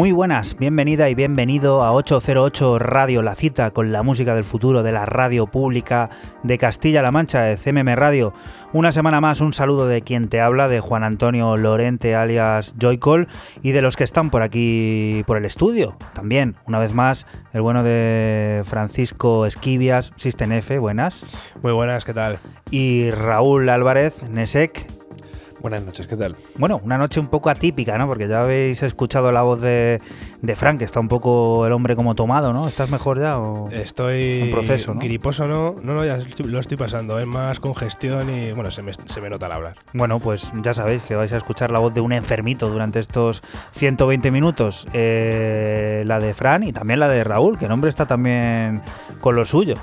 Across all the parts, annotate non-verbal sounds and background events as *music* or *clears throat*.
Muy buenas, bienvenida y bienvenido a 808 Radio, la cita con la música del futuro de la radio pública de Castilla-La Mancha, de CMM Radio. Una semana más, un saludo de quien te habla, de Juan Antonio Lorente alias Joycol y de los que están por aquí por el estudio. También, una vez más, el bueno de Francisco Esquivias, System F, buenas. Muy buenas, ¿qué tal? Y Raúl Álvarez, Nesek. Buenas noches, ¿qué tal? Bueno, una noche un poco atípica, ¿no? Porque ya habéis escuchado la voz de, de Frank, que está un poco el hombre como tomado, ¿no? ¿Estás mejor ya o Estoy en proceso, ¿no? griposo, ¿no? No, no, ya lo estoy pasando. Es más congestión y, bueno, se me, se me nota al hablar. Bueno, pues ya sabéis que vais a escuchar la voz de un enfermito durante estos 120 minutos. Eh, la de Fran y también la de Raúl, que el hombre está también con lo suyo.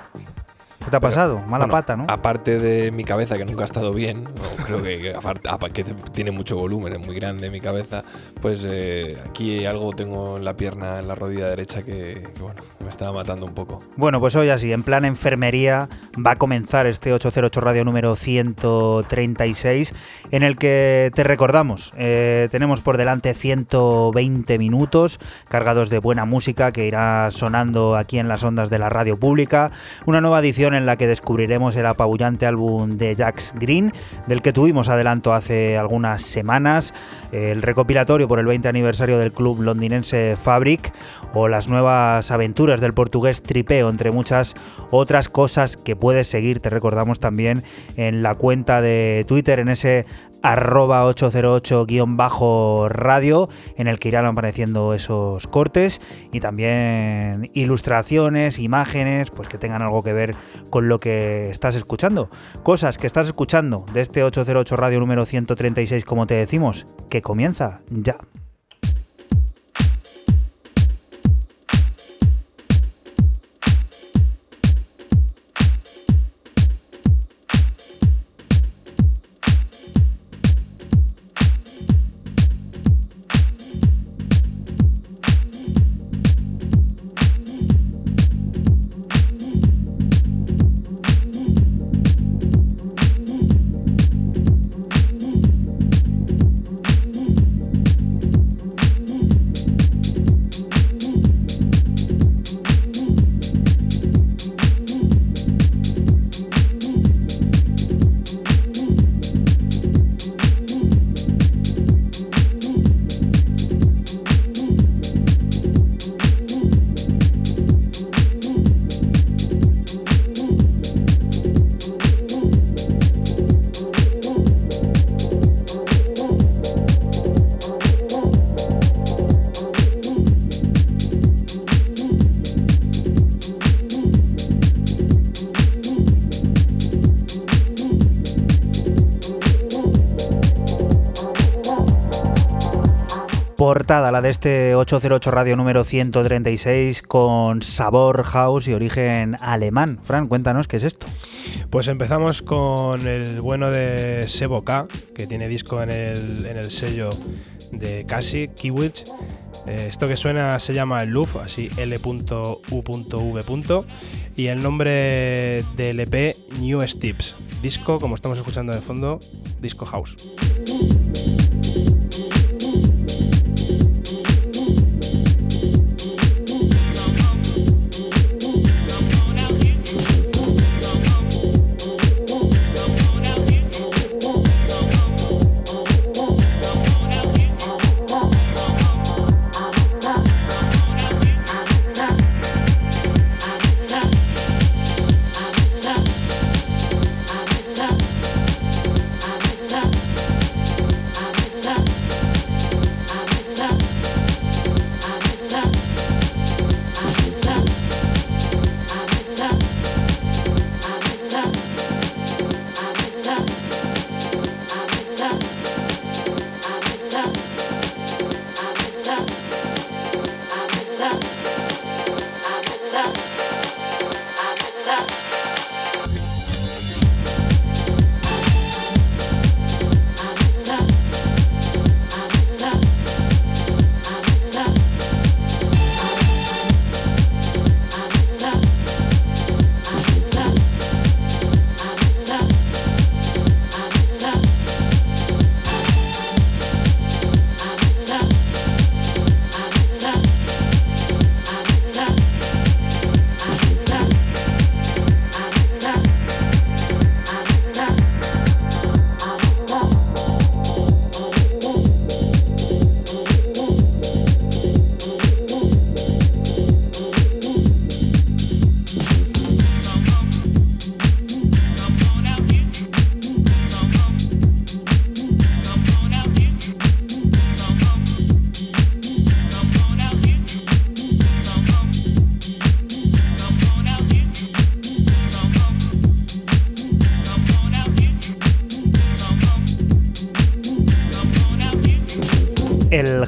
¿Qué te ha Pero, pasado? Mala bueno, pata, ¿no? Aparte de mi cabeza, que nunca ha estado bien, *laughs* creo que, aparte, apa- que tiene mucho volumen, es muy grande mi cabeza, pues eh, aquí algo tengo en la pierna, en la rodilla derecha, que, que, bueno, me estaba matando un poco. Bueno, pues hoy así, en plan enfermería, va a comenzar este 808 Radio número 136, en el que te recordamos, eh, tenemos por delante 120 minutos cargados de buena música que irá sonando aquí en las ondas de la radio pública, una nueva edición en la que descubriremos el apabullante álbum de Jax Green, del que tuvimos adelanto hace algunas semanas, el recopilatorio por el 20 aniversario del club londinense Fabric, o las nuevas aventuras del portugués Tripeo, entre muchas otras cosas que puedes seguir, te recordamos también en la cuenta de Twitter, en ese arroba 808-radio, en el que irán apareciendo esos cortes y también ilustraciones, imágenes, pues que tengan algo que ver con lo que estás escuchando. Cosas que estás escuchando de este 808 Radio número 136, como te decimos, que comienza ya. Portada, la de este 808 Radio número 136, con sabor house y origen alemán. Fran, cuéntanos qué es esto. Pues empezamos con el bueno de Sebo K, que tiene disco en el, en el sello de Casi, Kiwich. Eh, esto que suena se llama Loop, así L.U.V. Y el nombre del EP New Steps. Disco, como estamos escuchando de fondo, Disco House.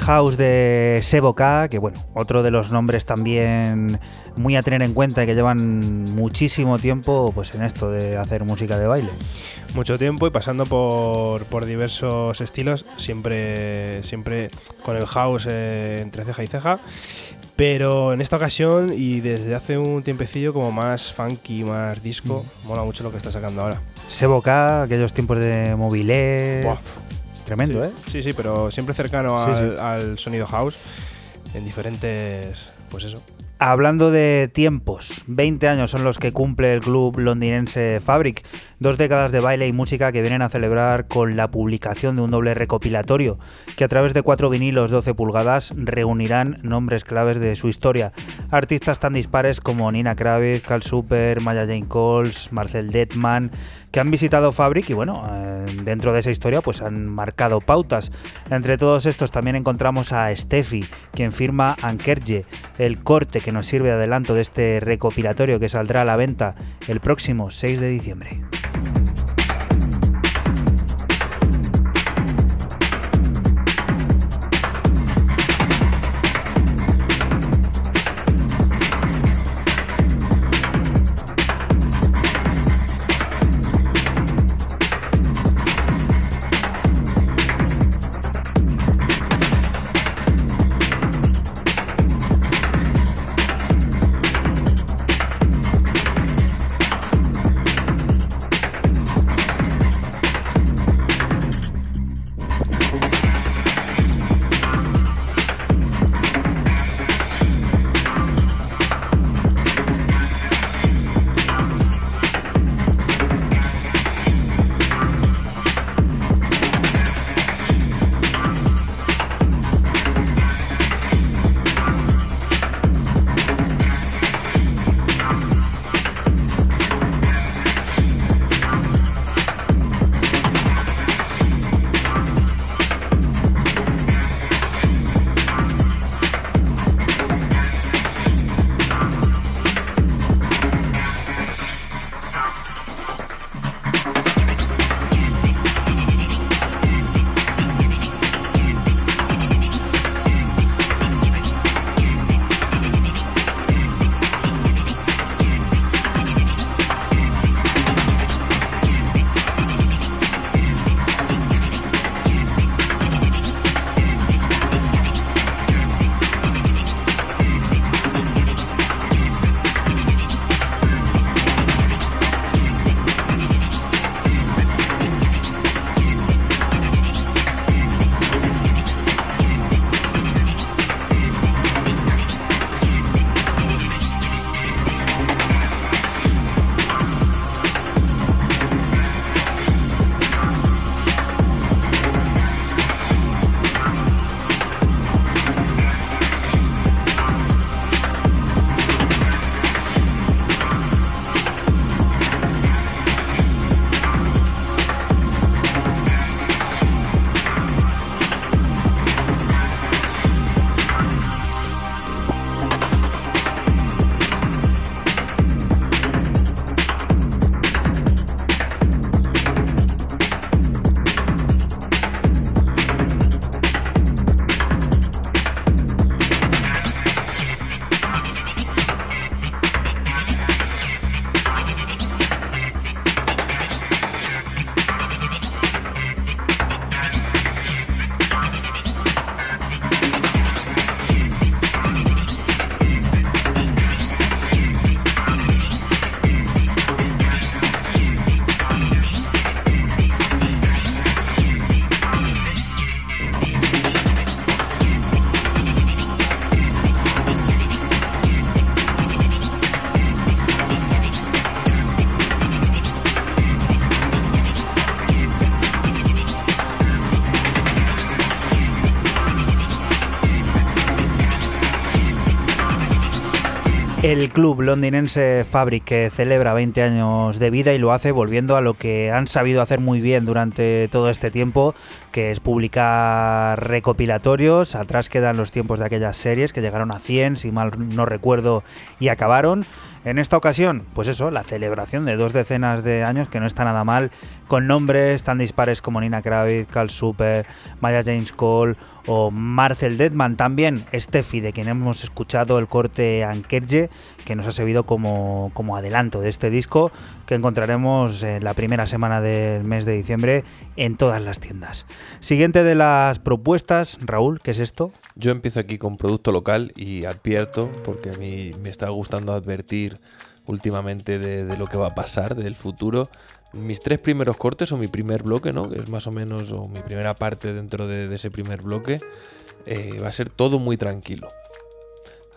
House de Seboka, que bueno, otro de los nombres también muy a tener en cuenta y que llevan muchísimo tiempo pues en esto de hacer música de baile. Mucho tiempo y pasando por, por diversos estilos, siempre, siempre con el house eh, entre ceja y ceja. Pero en esta ocasión y desde hace un tiempecillo como más funky, más disco, mm. mola mucho lo que está sacando ahora. Seboka, aquellos tiempos de mobile. Tremendo, ¿eh? Sí, sí, pero siempre cercano al, sonido house en diferentes. Pues eso. Hablando de tiempos, 20 años son los que cumple el club londinense Fabric, dos décadas de baile y música que vienen a celebrar con la publicación de un doble recopilatorio que a través de cuatro vinilos 12 pulgadas reunirán nombres claves de su historia. Artistas tan dispares como Nina Kravitz, Carl Super, Maya Jane Coles, Marcel Detman, que han visitado Fabric y bueno, eh, dentro de esa historia pues han marcado pautas. Entre todos estos también encontramos a Steffi, quien firma Ankerje, el corte que nos sirve de adelanto de este recopilatorio que saldrá a la venta el próximo 6 de diciembre. El club londinense Fabric que celebra 20 años de vida y lo hace volviendo a lo que han sabido hacer muy bien durante todo este tiempo, que es publicar recopilatorios. Atrás quedan los tiempos de aquellas series que llegaron a 100, si mal no recuerdo, y acabaron. En esta ocasión, pues eso, la celebración de dos decenas de años, que no está nada mal, con nombres tan dispares como Nina Kravitz, Carl Super, Maya James Cole o Marcel Detman. También Steffi, de quien hemos escuchado el corte Ankerje, que nos ha servido como, como adelanto de este disco, que encontraremos en la primera semana del mes de diciembre en todas las tiendas. Siguiente de las propuestas, Raúl, ¿qué es esto? Yo empiezo aquí con producto local y advierto, porque a mí me está gustando advertir últimamente de, lo que va a pasar, del futuro. Mis tres primeros cortes o mi primer bloque, ¿no? Que es más o menos, o mi primera parte dentro de, ese primer bloque, eh, va a ser todo muy tranquilo.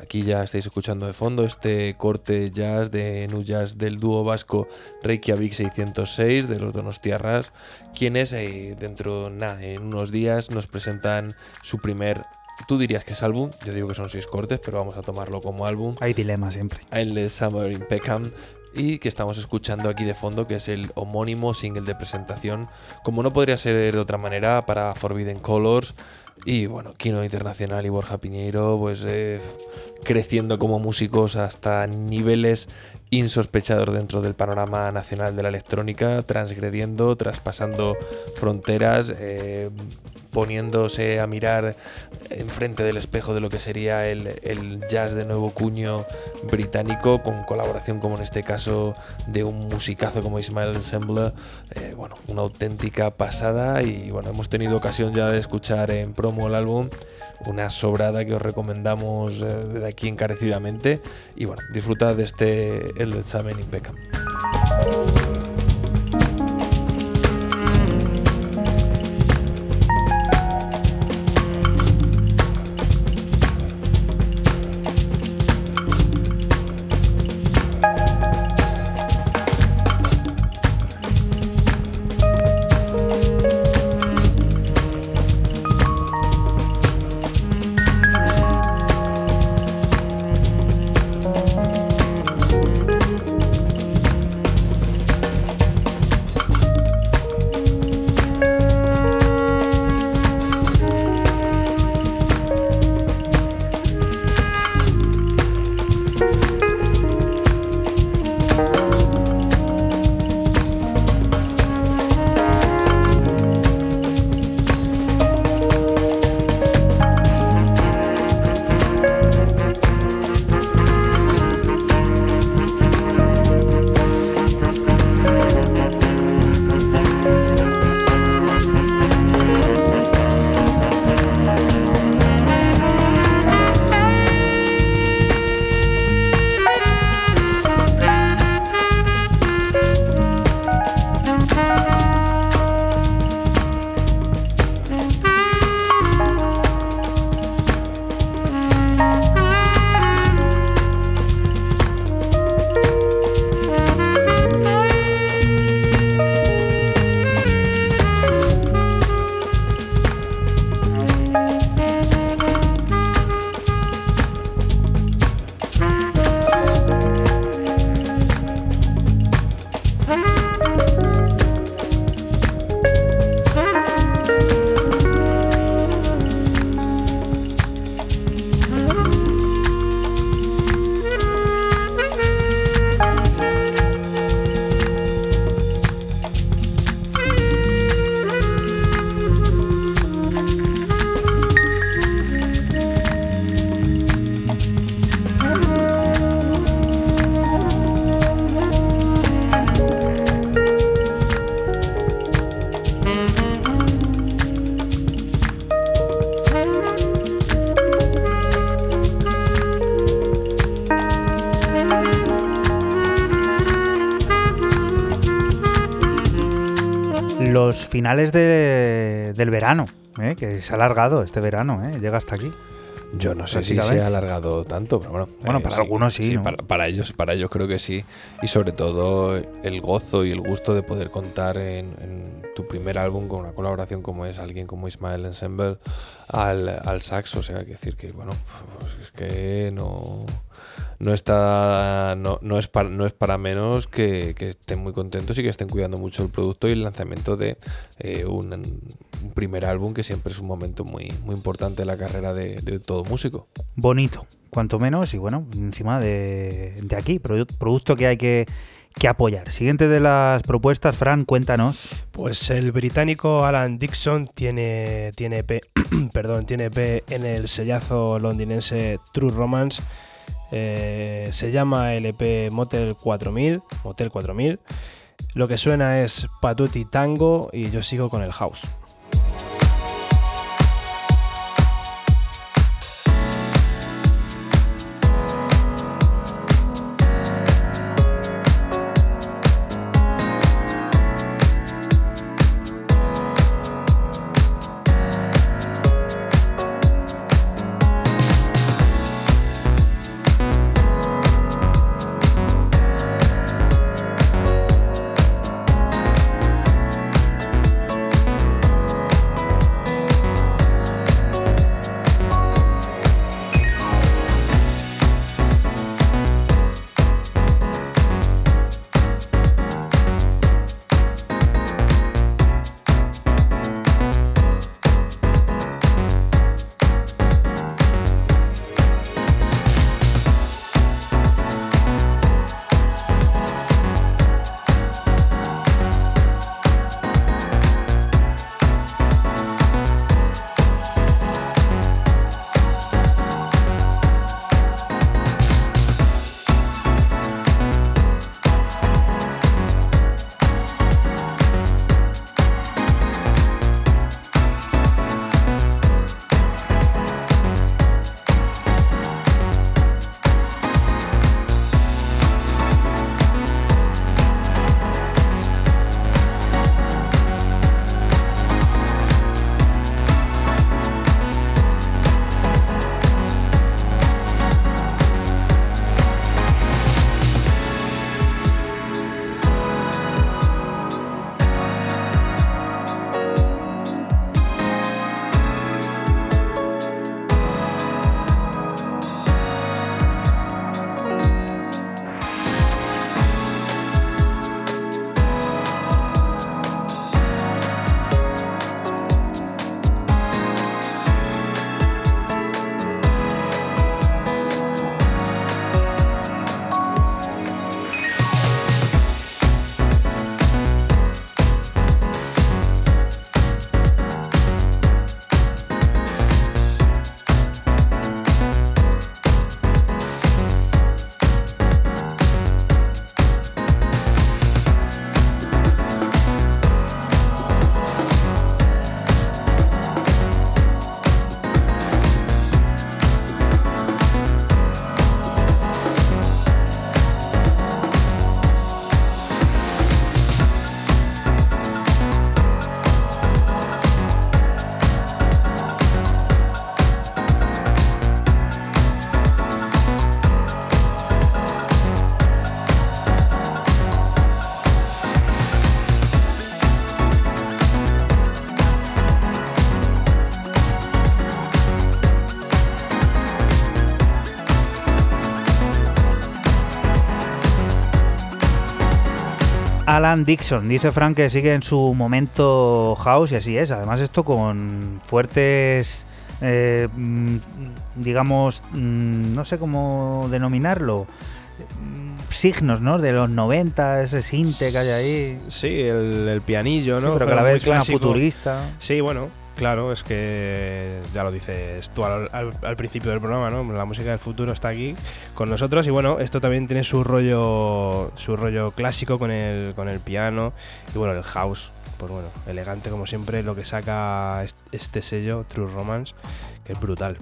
Aquí ya estáis escuchando de fondo este corte jazz de Nu Jazz del dúo vasco Reykjavik 606 de los Donostiarras, quienes eh, dentro, nada, en unos días nos presentan su primer Tú dirías que es álbum, yo digo que son seis cortes, pero vamos a tomarlo como álbum. Hay dilema siempre. De Summer in Peckham y que estamos escuchando aquí de fondo, que es el homónimo single de presentación, como no podría ser de otra manera, para Forbidden Colors. Y bueno, Kino Internacional y Borja Piñeiro, pues eh, creciendo como músicos hasta niveles insospechados dentro del panorama nacional de la electrónica, transgrediendo, traspasando fronteras, eh, poniéndose a mirar enfrente del espejo de lo que sería el, jazz de nuevo cuño británico, con colaboración como en este caso de un musicazo como Ismael Ensemble, eh, bueno, una auténtica pasada y bueno, hemos tenido ocasión ya de escuchar en promo el álbum, una sobrada que os recomendamos eh, de aquí encarecidamente y bueno, disfrutad de este El Examen in Beckham. Finales del verano, ¿eh? que se ha alargado este verano, ¿eh? llega hasta aquí. Yo no sé si se ha alargado tanto, pero bueno. Bueno, para algunos sí. para, ellos, para ellos creo que sí. Y sobre todo el gozo y el gusto de poder contar en, tu primer álbum con una colaboración como es alguien como Ismael Ensemble al, al saxo. O sea, hay que decir que, bueno, pues es que no no está no, no, es para, no es para menos que, estén muy contentos y que estén cuidando mucho el producto y el lanzamiento de eh, un un primer álbum que siempre es un momento muy, muy importante en la carrera de, todo músico. Bonito, cuanto menos, y bueno, encima de, aquí, producto que hay que, apoyar. Siguiente de las propuestas, Fran, cuéntanos. Pues el británico Alan Dixon tiene, tiene, *clears throat* perdón, tiene P en el sellazo londinense True Romance. Eh, se llama LP Motel 4000, Motel 4000 lo que suena es Patuti Tango y yo sigo con el house. Alan Dixon. Dice Frank que sigue en su momento house y así es. Además esto con fuertes, eh, mm, digamos, mm, no sé cómo denominarlo, mm, signos, ¿no? De los 90, ese sinte que hay ahí. Sí, el, pianillo, ¿no? pero que a la vez es futurista. Sí, bueno, Claro, es que ya lo dices tú al, principio del programa, ¿no? La música del futuro está aquí con nosotros y bueno, esto también tiene su rollo, su rollo clásico con el, con el piano y bueno, el house, pues bueno, elegante como siempre, lo que saca este sello, True Romance, que es brutal.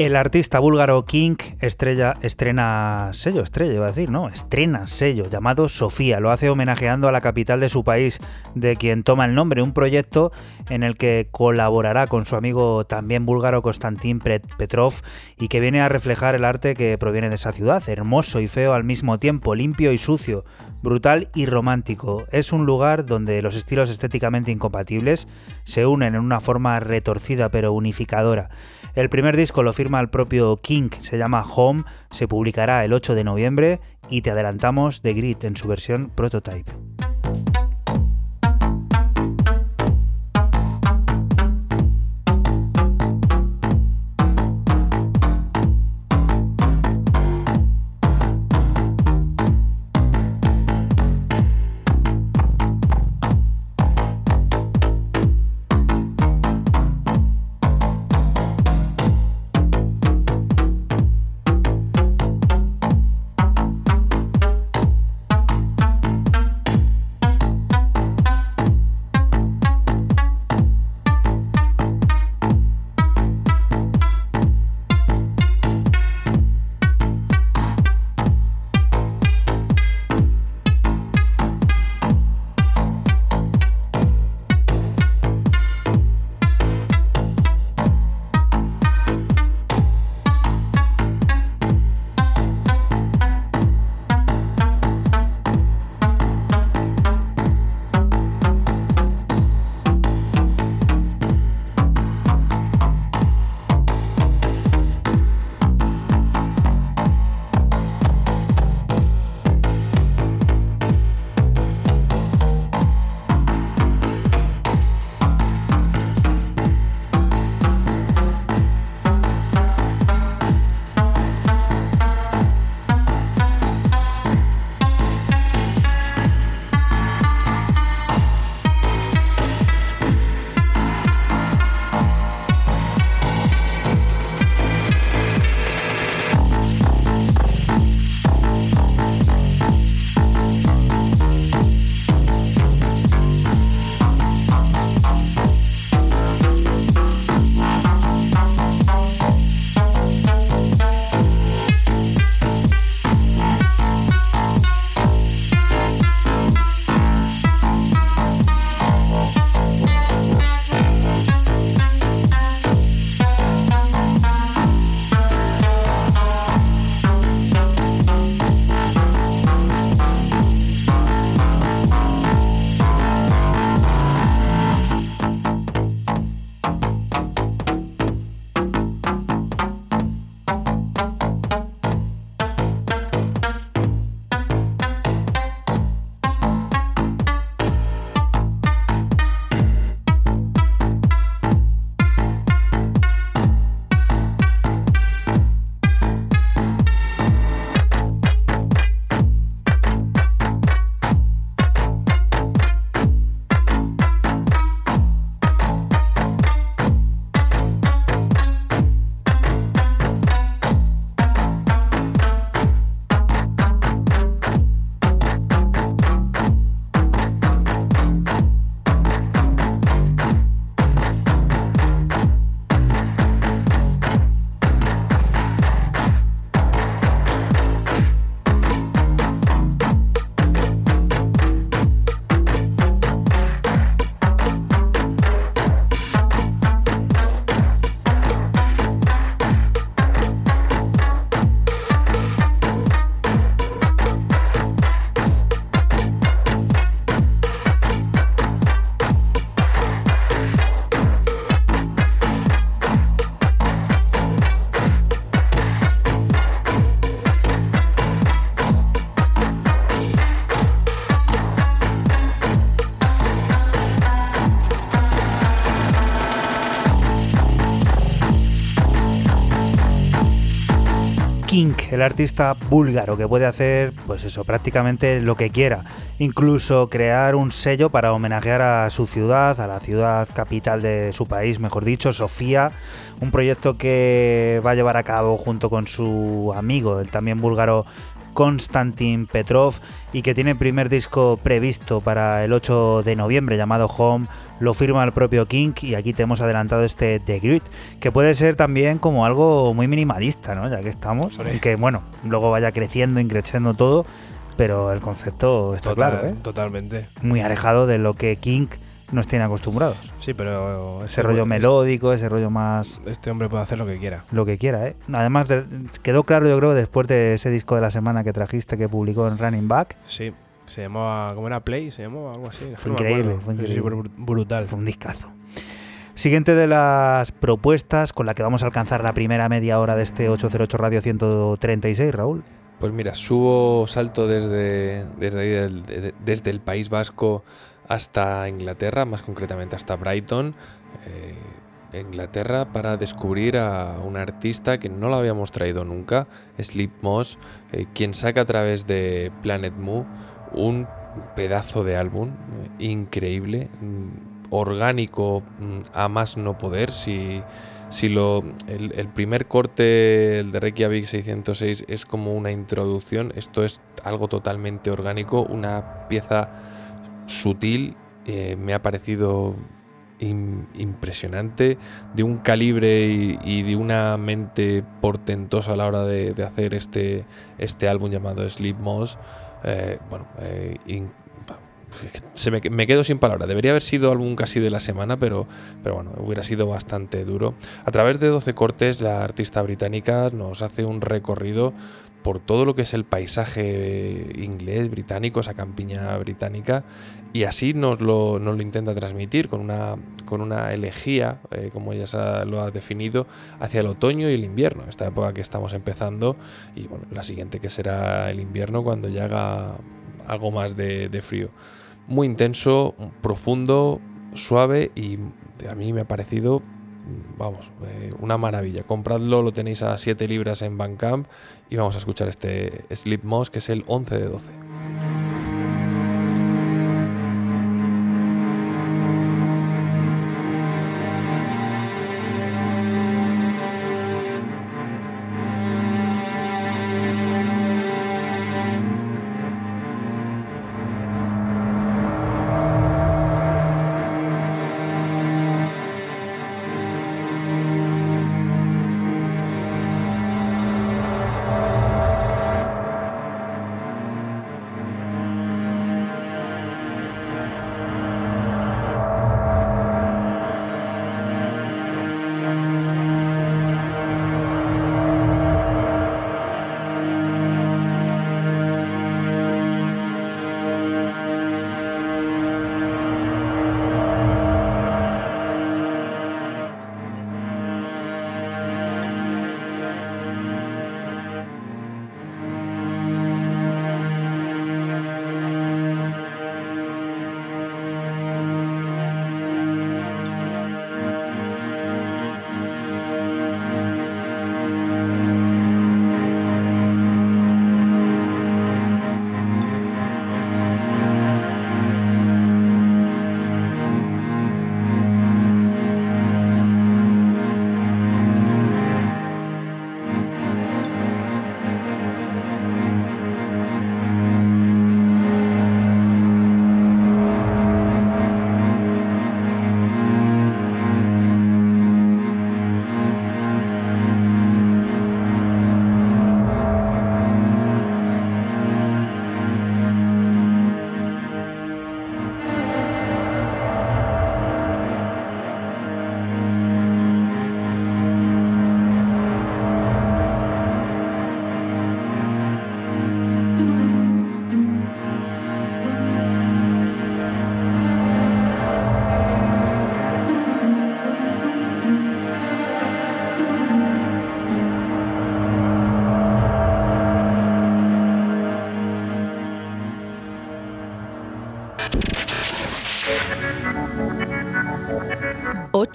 El artista búlgaro King estrella, estrena sello, estrella iba a decir, no, estrena sello llamado Sofía. Lo hace homenajeando a la capital de su país, de quien toma el nombre, un proyecto en el que colaborará con su amigo también búlgaro Konstantin Petrov y que viene a reflejar el arte que proviene de esa ciudad, hermoso y feo al mismo tiempo, limpio y sucio, brutal y romántico. Es un lugar donde los estilos estéticamente incompatibles se unen en una forma retorcida pero unificadora. El primer disco lo firma el propio King, se llama Home, se publicará el 8 de noviembre y te adelantamos The Grid en su versión prototype. El artista búlgaro que puede hacer, pues eso, prácticamente lo que quiera. Incluso crear un sello para homenajear a su ciudad, a la ciudad capital de su país, mejor dicho, Sofía. Un proyecto que va a llevar a cabo junto con su amigo, el también búlgaro Konstantin Petrov y que tiene primer disco previsto para el 8 de noviembre llamado Home. Lo firma el propio King y aquí te hemos adelantado este The Grit, que puede ser también como algo muy minimalista, ¿no? Ya que estamos, que bueno, luego vaya creciendo, increciendo todo, pero el concepto está claro, ¿eh? Totalmente. Muy alejado de lo que King nos tiene acostumbrados. Sí, pero ese rollo melódico, ese rollo más... Este hombre puede hacer lo que quiera. Lo que quiera, ¿eh? Además, quedó claro yo creo después de ese disco de la semana que trajiste que publicó en Running Back. Sí, se llamaba, ¿cómo era? Play, se llamaba algo así. Fue increíble, fue increíble. brutal. Fue un discazo. Siguiente de las propuestas con la que vamos a alcanzar la primera media hora de este 808 Radio 136, Raúl. Pues mira, subo salto desde, desde, desde el País Vasco hasta Inglaterra, más concretamente hasta Brighton, eh, Inglaterra, para descubrir a un artista que no lo habíamos traído nunca, Sleep Moss, eh, quien saca a través de Planet Moo un pedazo de álbum eh, increíble, mm, orgánico mm, a más no poder. Si, si lo, el, primer corte, el de Reykjavik 606, es como una introducción, esto es algo totalmente orgánico, una pieza sutil, eh, me ha parecido impresionante, de un calibre y, de una mente portentosa a la hora de, hacer este, este álbum llamado Sleep Moss. Eh, bueno, eh, se me, me, quedo sin palabras. Debería haber sido álbum casi de la semana, pero, pero bueno, hubiera sido bastante duro. A través de 12 cortes, la artista británica nos hace un recorrido por todo lo que es el paisaje inglés, británico, esa campiña británica, y así nos lo, nos lo intenta transmitir con una, con una elegía, eh, como ella lo ha definido, hacia el otoño y el invierno, esta época que estamos empezando, y bueno, la siguiente que será el invierno cuando ya haga algo más de, frío. Muy intenso, profundo, suave y a mí me ha parecido vamos, eh, una maravilla. Compradlo, lo tenéis a 7 libras en Bandcamp y vamos a escuchar este Sleep Moss que es el 11 de 12.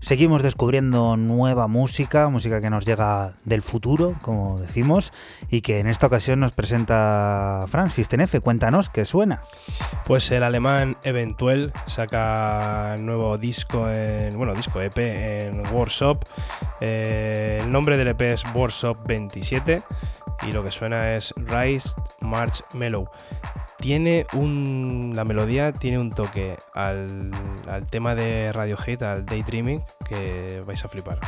Seguimos descubriendo nueva música, música que nos llega del futuro, como decimos, y que en esta ocasión nos presenta Francis Tenefe. Cuéntanos qué suena. Pues el alemán Eventuel saca nuevo disco en, bueno, disco EP en Workshop. Eh, el nombre del EP es Workshop 27 y lo que suena es Rise March Mellow tiene un. La melodía tiene un toque al, al tema de Radiohead, al Daydreaming, que vais a flipar.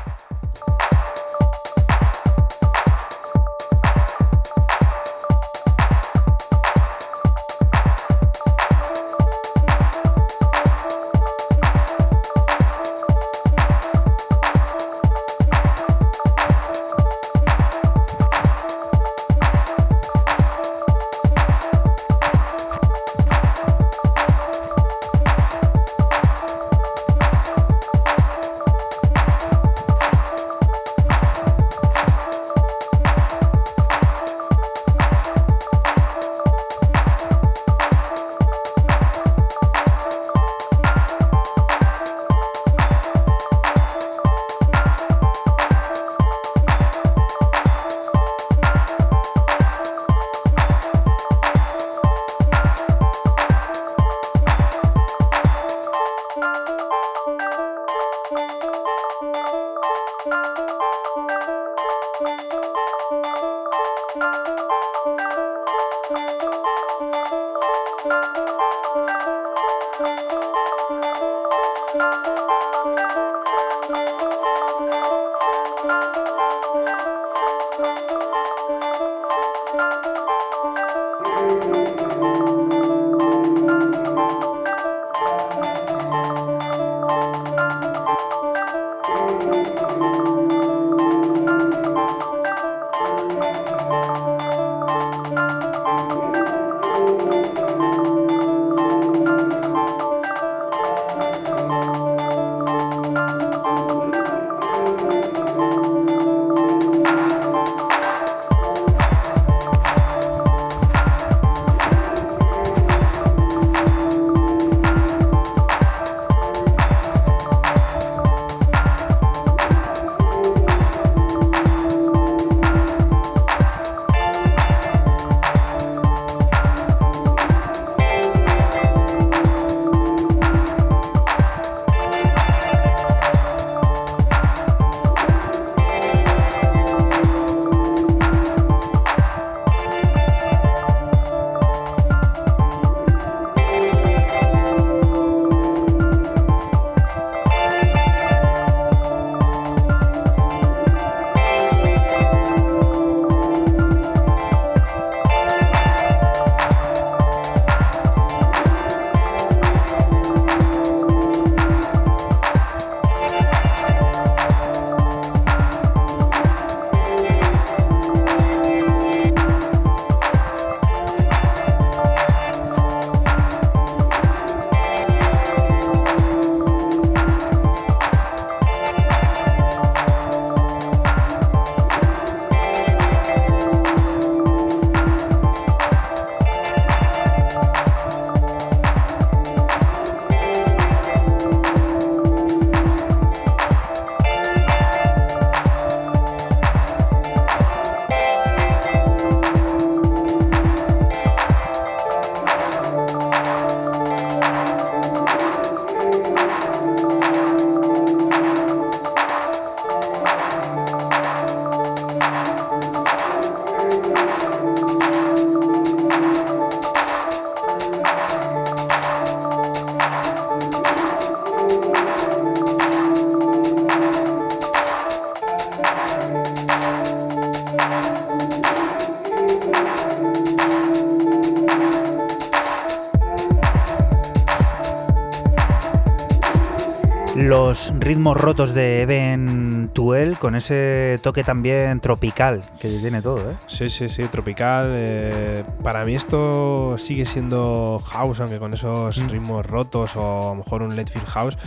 Los ritmos rotos de Eben Tuel con ese toque también tropical que tiene todo, ¿eh? Sí, sí, sí, tropical. eh, para mí esto sigue siendo house, aunque con esos Mm. ritmos rotos o a lo mejor un Letfield house.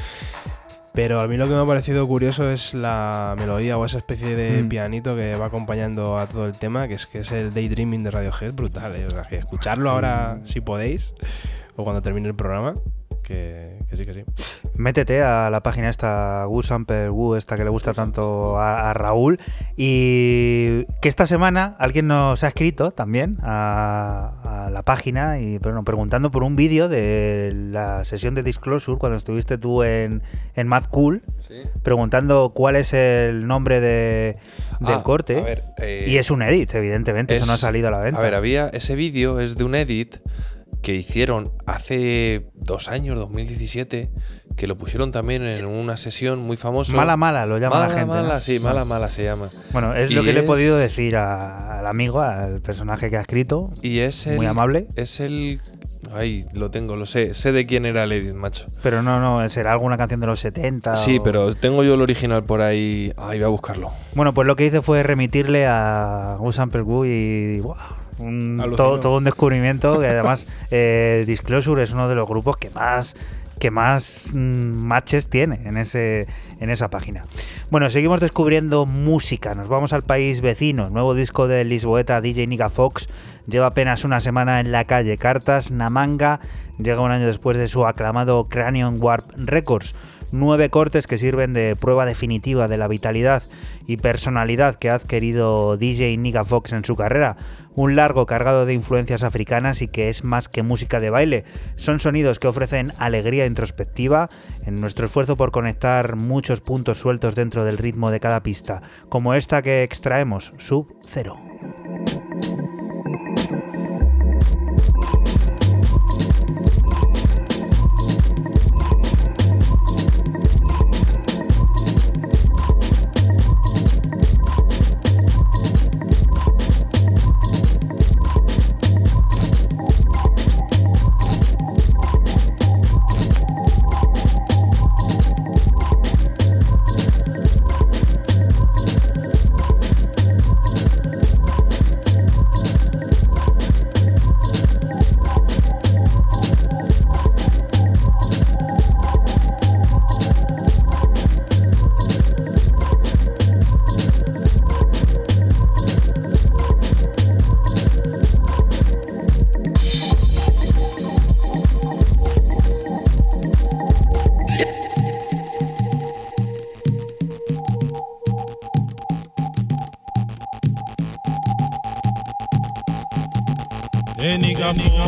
Pero a mí lo que me ha parecido curioso es la melodía o esa especie de Mm. pianito que va acompañando a todo el tema, que es que es el Daydreaming de Radiohead, brutal. ¿eh? O sea, que escucharlo ahora si podéis, o cuando termine el programa, que, que sí, que sí. Métete a la página esta, Wu Sample Wu, esta que le gusta tanto a, a Raúl, y que esta semana alguien nos ha escrito también a, a la página y bueno, preguntando por un vídeo de la sesión de Disclosure cuando estuviste tú en, en Mad Cool, Sí. preguntando cuál es el nombre de, del Ah, corte. a ver, eh, y es un edit, evidentemente, eso no ha salido a la venta. A ver, había ese vídeo es de un edit que hicieron hace dos años, 2017, que lo pusieron también en una sesión muy famosa. mala mala lo llama mala, la gente. ¿no? mala, sí, mala, mala se llama. Bueno, es lo que le he podido decir a- al amigo, al personaje que ha escrito. Y es el. Muy amable. Es el. Ay, lo tengo, lo sé. Sé de quién era el edit, macho. Pero no, no, será alguna canción de los 70. Sí, o- pero tengo yo el original por ahí. Ay, voy a buscarlo. Bueno, pues lo que hice fue remitirle a Sample Wu y. Alucinó. todo, todo un descubrimiento que además *laughs* eh, Disclosure es uno de los grupos que más que más mm, matches tiene en ese en esa página. Bueno, seguimos descubriendo música. Nos vamos al país vecino. Nuevo disco de Lisboeta DJ Niga Fox lleva apenas una semana en la calle. Cartas Namanga llega un año después de su aclamado Cranion Warp Records. Nueve cortes que sirven de prueba definitiva de la vitalidad y personalidad que ha adquirido DJ Niga Fox en su carrera. Un largo cargado de influencias africanas y que es más que música de baile. Son sonidos que ofrecen alegría introspectiva en nuestro esfuerzo por conectar muchos puntos sueltos dentro del ritmo de cada pista, como esta que extraemos, Sub Zero. California.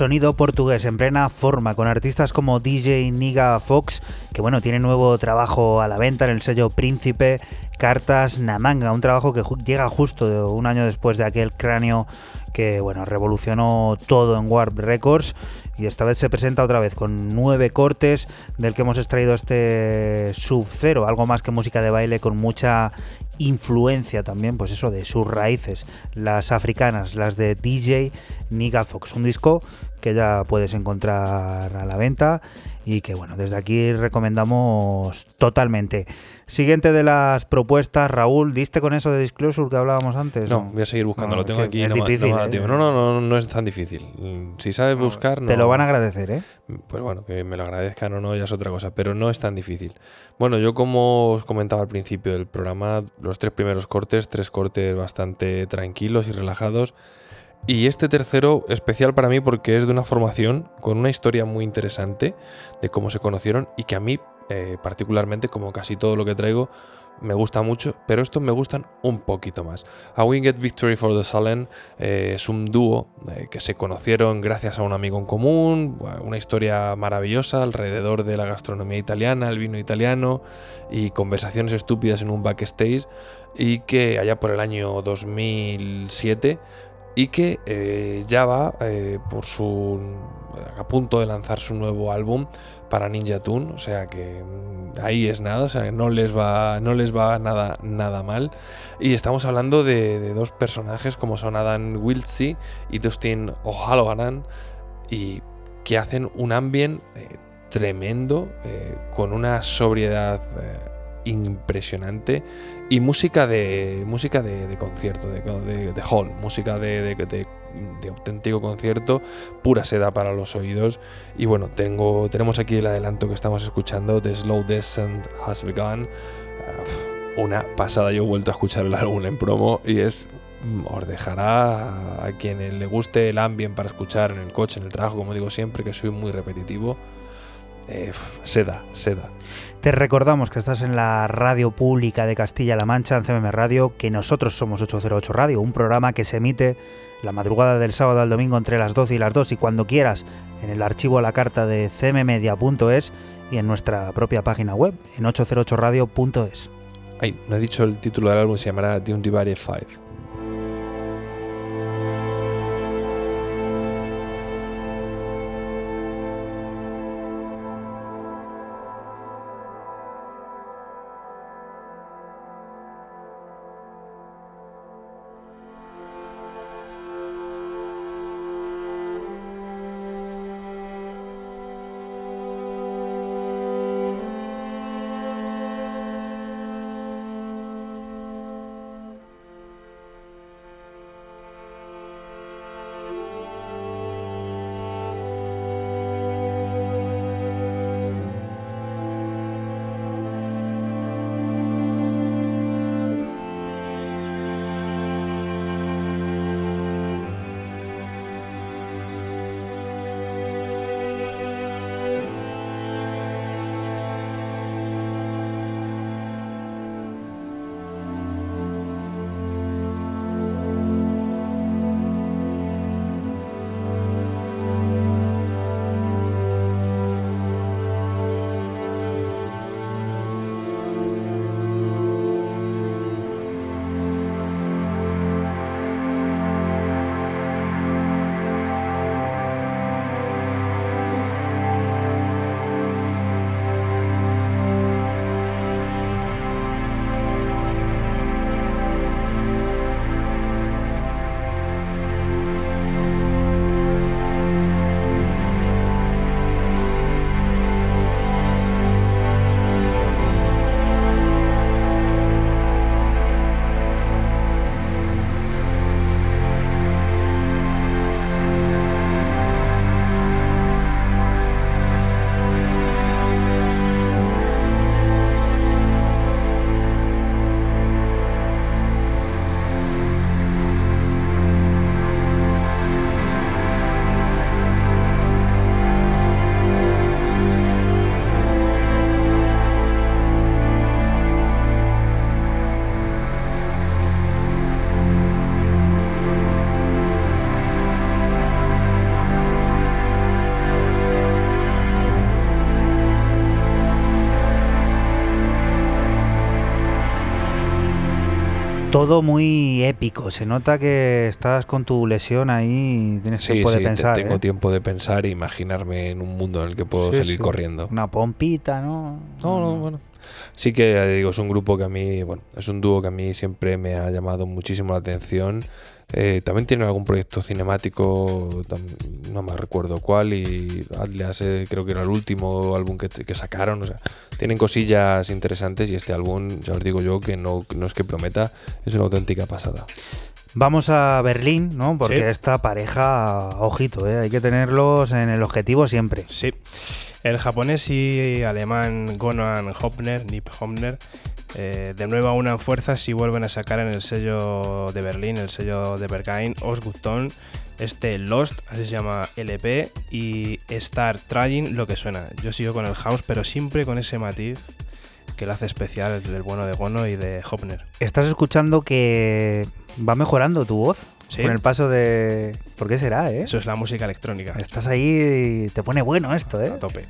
Sonido portugués en plena forma, con artistas como DJ Niga Fox, que bueno, tiene nuevo trabajo a la venta en el sello Príncipe, Cartas Namanga, un trabajo que llega justo un año después de aquel cráneo que bueno, revolucionó todo en Warp Records y esta vez se presenta otra vez con nueve cortes del que hemos extraído este Sub Zero, algo más que música de baile con mucha influencia también, pues eso, de sus raíces, las africanas, las de DJ Niga Fox, un disco que ya puedes encontrar a la venta y que bueno, desde aquí recomendamos totalmente. Siguiente de las propuestas, Raúl, ¿diste con eso de Disclosure que hablábamos antes? No, voy a seguir buscando, lo tengo aquí. es no me- no difícil, ¿eh? no, no, no, no es tan difícil. Si sabes buscar, no. Te lo van a agradecer, ¿eh? Pues bueno, que me lo agradezcan o no ya es otra cosa, pero no es tan difícil. Bueno, yo como os comentaba al principio del programa, los tres primeros cortes, tres cortes bastante tranquilos y relajados. Y este tercero especial para mí porque es de una formación con una historia muy interesante de cómo se conocieron y que a mí eh, particularmente, como casi todo lo que traigo, me gusta mucho, pero estos me gustan un poquito más. A Winged Victory for the Sullen eh, es un dúo eh, que se conocieron gracias a un amigo en común, una historia maravillosa alrededor de la gastronomía italiana, el vino italiano y conversaciones estúpidas en un backstage y que allá por el año 2007 y que eh, ya va eh, por su a punto de lanzar su nuevo álbum para Ninja Tune, o sea que mm, ahí es nada, o sea que no les va no les va nada nada mal. Y estamos hablando de, dos personajes como son Adam Wiltsey y Dustin O'Halloran y que hacen un ambient eh, tremendo con una sobriedad impresionante y música de música de, concierto de, de- hall música de, auténtico concierto pura seda para los oídos. Y bueno tengo tenemos aquí el adelanto que estamos escuchando The Slow Descent Has Begun. Uh, una pasada yo he vuelto a escuchar el álbum en promo y es mm, os dejará a quien le guste el ambient para escuchar en el coche en el trabajo como digo siempre que soy muy repetitivo eh, seda seda Te recordamos que estás en la radio pública de Castilla-La Mancha, en CMM Radio, que nosotros somos 808 Radio, un programa que se emite la madrugada del sábado al domingo entre las 12 y las 2 y cuando quieras en el archivo a la carta de cmmedia.es y en nuestra propia página web en 808radio.es. Ay, no he dicho el título del álbum, se llamará The Undivided Five. Todo muy épico, se nota que estás con tu lesión ahí y tienes Sí, tiempo sí, de pensar. tengo ¿eh? tiempo de pensar e imaginarme en un mundo en el que puedo Sí, salir corriendo. Una pompita, ¿no? No, no, bueno. Sí que digo, es un grupo que a mí, bueno, es un dúo que a mí siempre me ha llamado muchísimo la atención. Eh, también tienen algún proyecto cinemático, no me recuerdo cuál, y Atlas eh, creo que era el último álbum que, que sacaron. O sea, tienen cosillas interesantes y este álbum, ya os digo yo, que no, no es que prometa, es una auténtica pasada. Vamos a Berlín, ¿no? Porque Sí. esta pareja, ojito, ¿eh? hay que tenerlos en el objetivo siempre. Sí. El japonés y alemán Gonan Hopner, Nip Hopner, eh, de nuevo unan fuerzas y vuelven a sacar en el sello de Berlín, el sello de Berghain, Osgutton, este Lost, así se llama LP, y Star Trying, lo que suena. Yo sigo con el house, pero siempre con ese matiz que lo hace especial del bueno de Gono y de Hopner. Estás escuchando que va mejorando tu voz Sí. con el paso de... ¿Por qué será, eh? Eso es la música electrónica. Estás ahí y te pone bueno esto, ¿eh? A tope.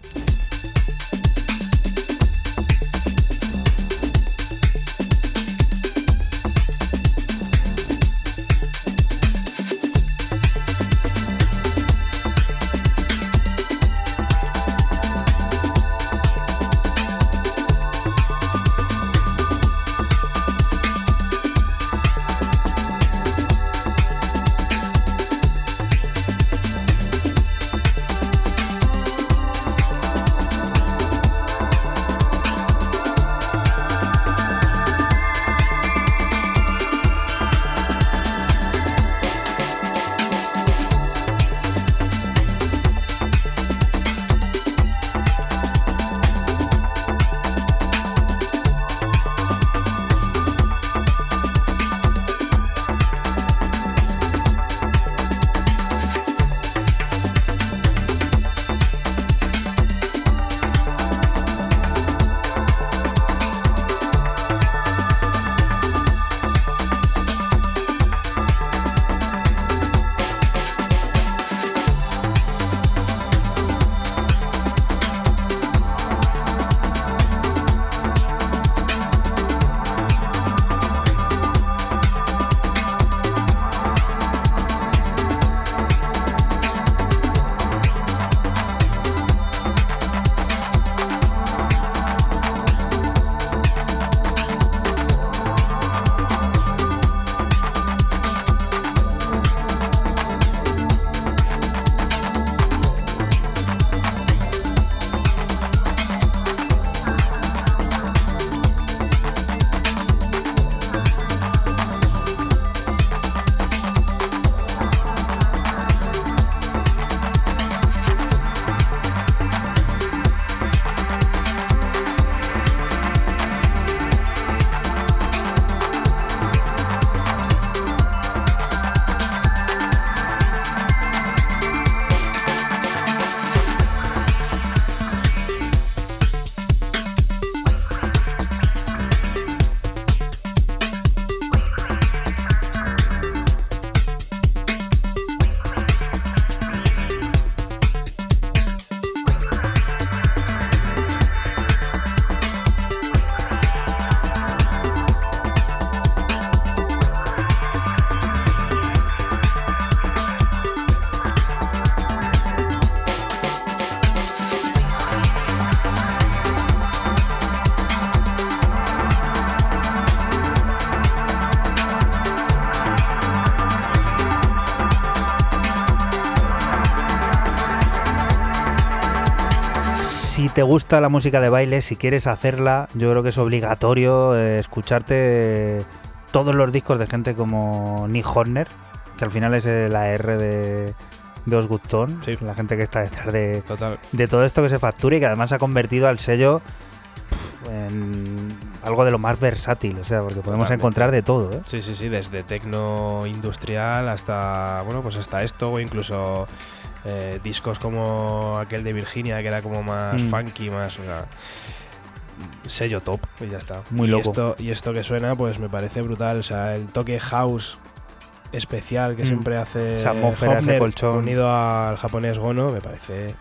Te gusta la música de baile, si quieres hacerla, yo creo que es obligatorio eh, escucharte todos los discos de gente como Nick Horner, que al final es el AR de, de Osgutton, Sí. la gente que está detrás de, Total. de todo esto que se factura y que además ha convertido al sello en algo de lo más versátil, o sea, porque podemos Totalmente. encontrar de todo, ¿eh? Sí, sí, sí, desde tecno industrial hasta, bueno, pues hasta esto, o incluso eh, discos como aquel de Virginia, que era como más Mm. funky, más, o sea, sello top, y ya está. Muy y loco. Esto, y esto que suena, pues me parece brutal, o sea, el toque house especial que Mm. siempre hace colchón. unido al japonés Gono, me parece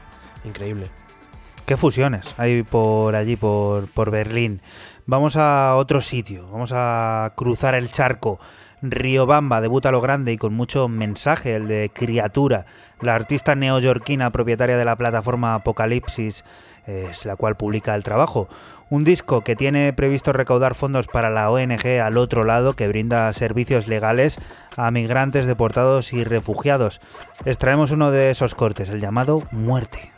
increíble. ¿Qué fusiones hay por allí, por, por Berlín? Vamos a otro sitio, vamos a cruzar el charco. Riobamba debuta a lo grande y con mucho mensaje, el de Criatura. La artista neoyorquina propietaria de la plataforma Apocalipsis, es la cual publica el trabajo. Un disco que tiene previsto recaudar fondos para la ONG al otro lado que brinda servicios legales a migrantes deportados y refugiados. Extraemos uno de esos cortes, el llamado Muerte.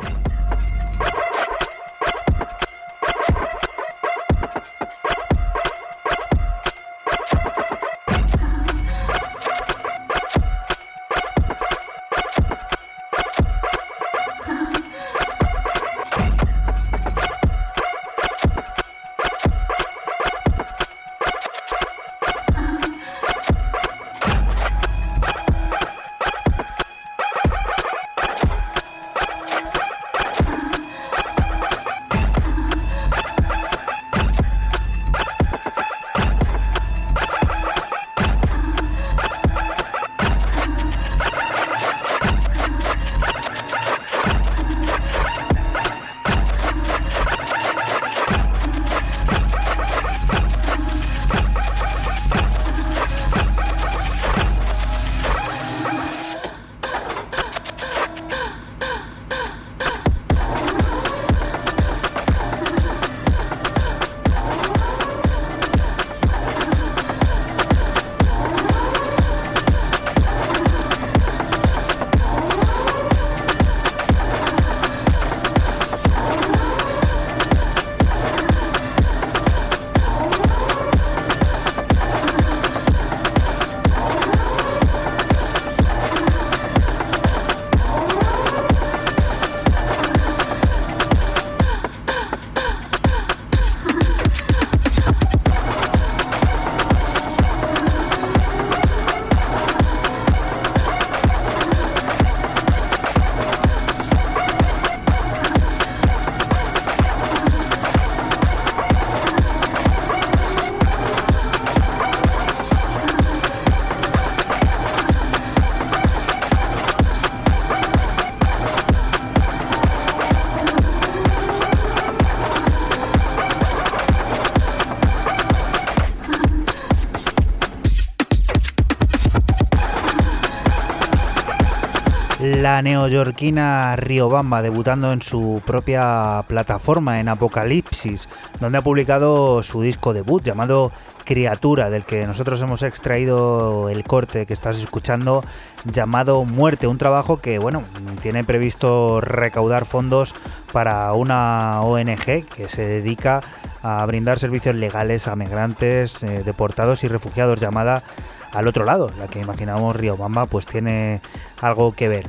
Neoyorquina Riobamba, debutando en su propia plataforma en Apocalipsis, donde ha publicado su disco debut llamado Criatura, del que nosotros hemos extraído el corte que estás escuchando, llamado Muerte, un trabajo que, bueno, tiene previsto recaudar fondos para una ONG que se dedica a brindar servicios legales a migrantes, eh, deportados y refugiados, llamada al otro lado, la que imaginamos Riobamba, pues tiene algo que ver.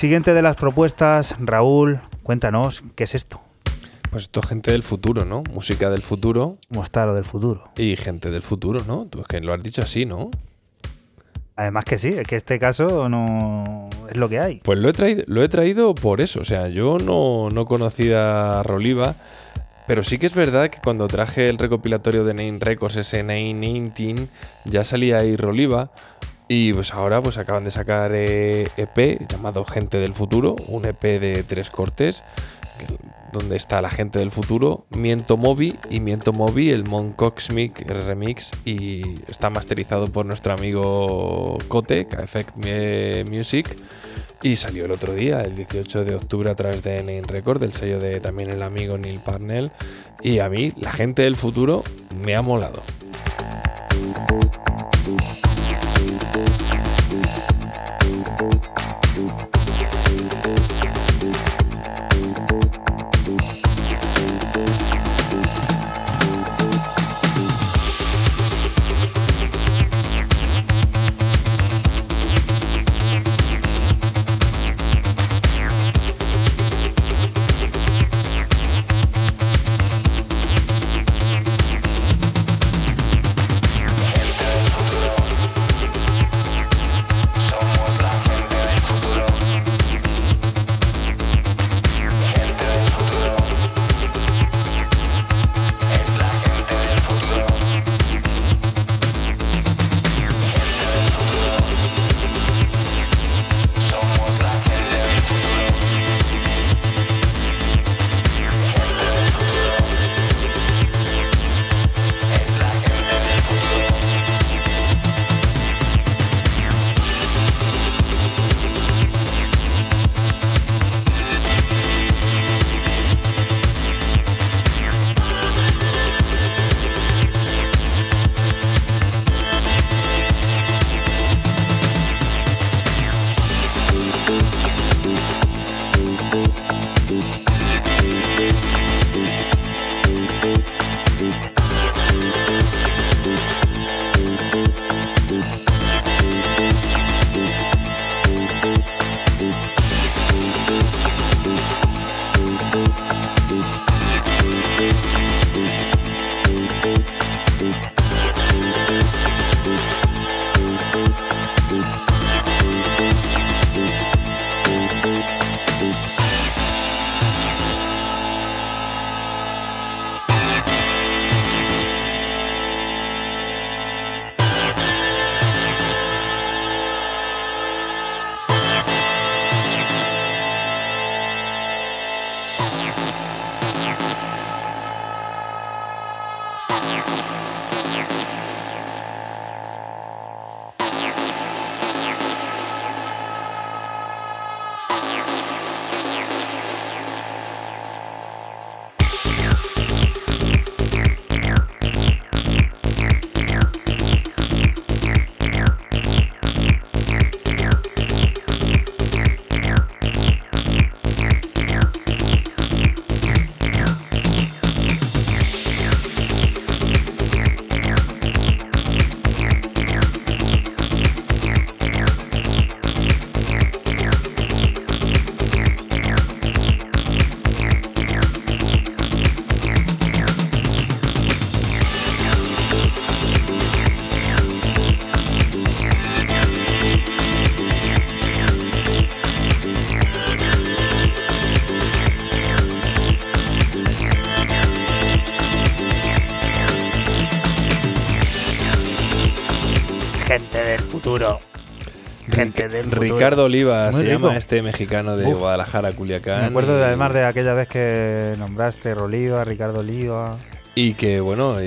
Siguiente de las propuestas, Raúl, cuéntanos, ¿qué es esto? Pues esto es gente del futuro, ¿no? Música del futuro. ¿Cómo está lo del futuro? Y gente del futuro, ¿no? Tú es que lo has dicho así, ¿no? Además que sí, es que este caso no es lo que hay. Pues lo he traído, lo he traído por eso. O sea, yo no, no conocía a Roliva, pero sí que es verdad que cuando traje el recopilatorio de Nine Records, ese Nine 19, ya salía ahí Roliva. Y pues ahora pues acaban de sacar EP eh, e llamado Gente del Futuro, un EP de tres cortes, donde está la gente del futuro, Miento Mobi y Miento Mobi, el Mon Coxmic remix, y está masterizado por nuestro amigo Cote, Effect Music. Y salió el otro día, el 18 de octubre, a través de Name Record, del sello de también el amigo Neil Parnell. Y a mí, la gente del futuro, me ha molado. Ricardo Oliva se rico. llama este mexicano de Uf. Guadalajara, Culiacán. Me acuerdo de, además de aquella vez que nombraste Oliva, Ricardo Oliva. Y que, bueno, y,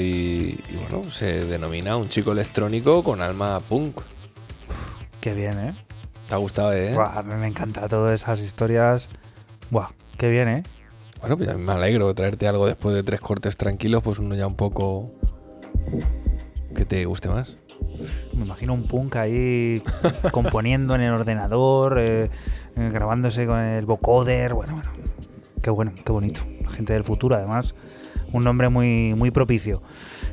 y bueno, se denomina un chico electrónico con alma punk. Qué bien, ¿eh? ¿Te ha gustado, eh? Buah, a mí me encanta todas esas historias. Buah, qué bien, ¿eh? Bueno, pues a mí me alegro traerte algo después de tres cortes tranquilos, pues uno ya un poco... que te guste más. Me imagino un punk ahí componiendo en el ordenador, eh, eh, grabándose con el vocoder. Bueno, bueno. Qué bueno, qué bonito. La gente del futuro, además. Un nombre muy, muy propicio.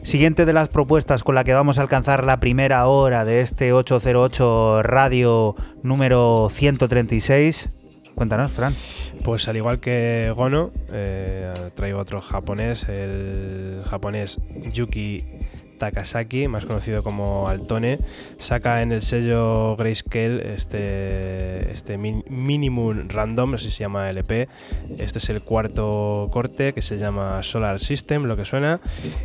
Siguiente de las propuestas con la que vamos a alcanzar la primera hora de este 808 radio número 136. Cuéntanos, Fran. Pues al igual que Gono, eh, traigo otro japonés, el japonés Yuki Takasaki, más conocido como Altone, saca en el sello Grayscale este, este min- Minimum Random, así se llama LP. Este es el cuarto corte que se llama Solar System, lo que suena.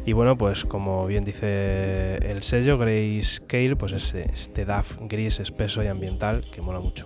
Y bueno, pues como bien dice el sello Grayscale, pues es este DAF gris espeso y ambiental que mola mucho.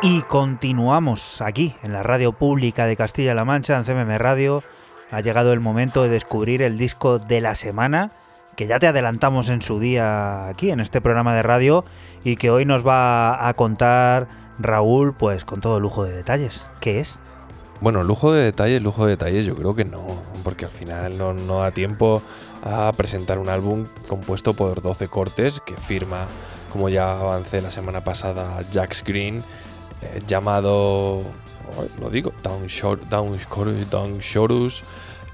Y continuamos aquí, en la radio pública de Castilla-La Mancha, en CMM Radio. Ha llegado el momento de descubrir el disco de la semana, que ya te adelantamos en su día aquí, en este programa de radio, y que hoy nos va a contar Raúl, pues con todo lujo de detalles. ¿Qué es? Bueno, lujo de detalles, lujo de detalles, yo creo que no, porque al final no, da tiempo a presentar un álbum compuesto por 12 cortes que firma, como ya avancé la semana pasada, Jax Green, eh, llamado, lo digo, Down, Shor- Down, Chorus- Down Chorus,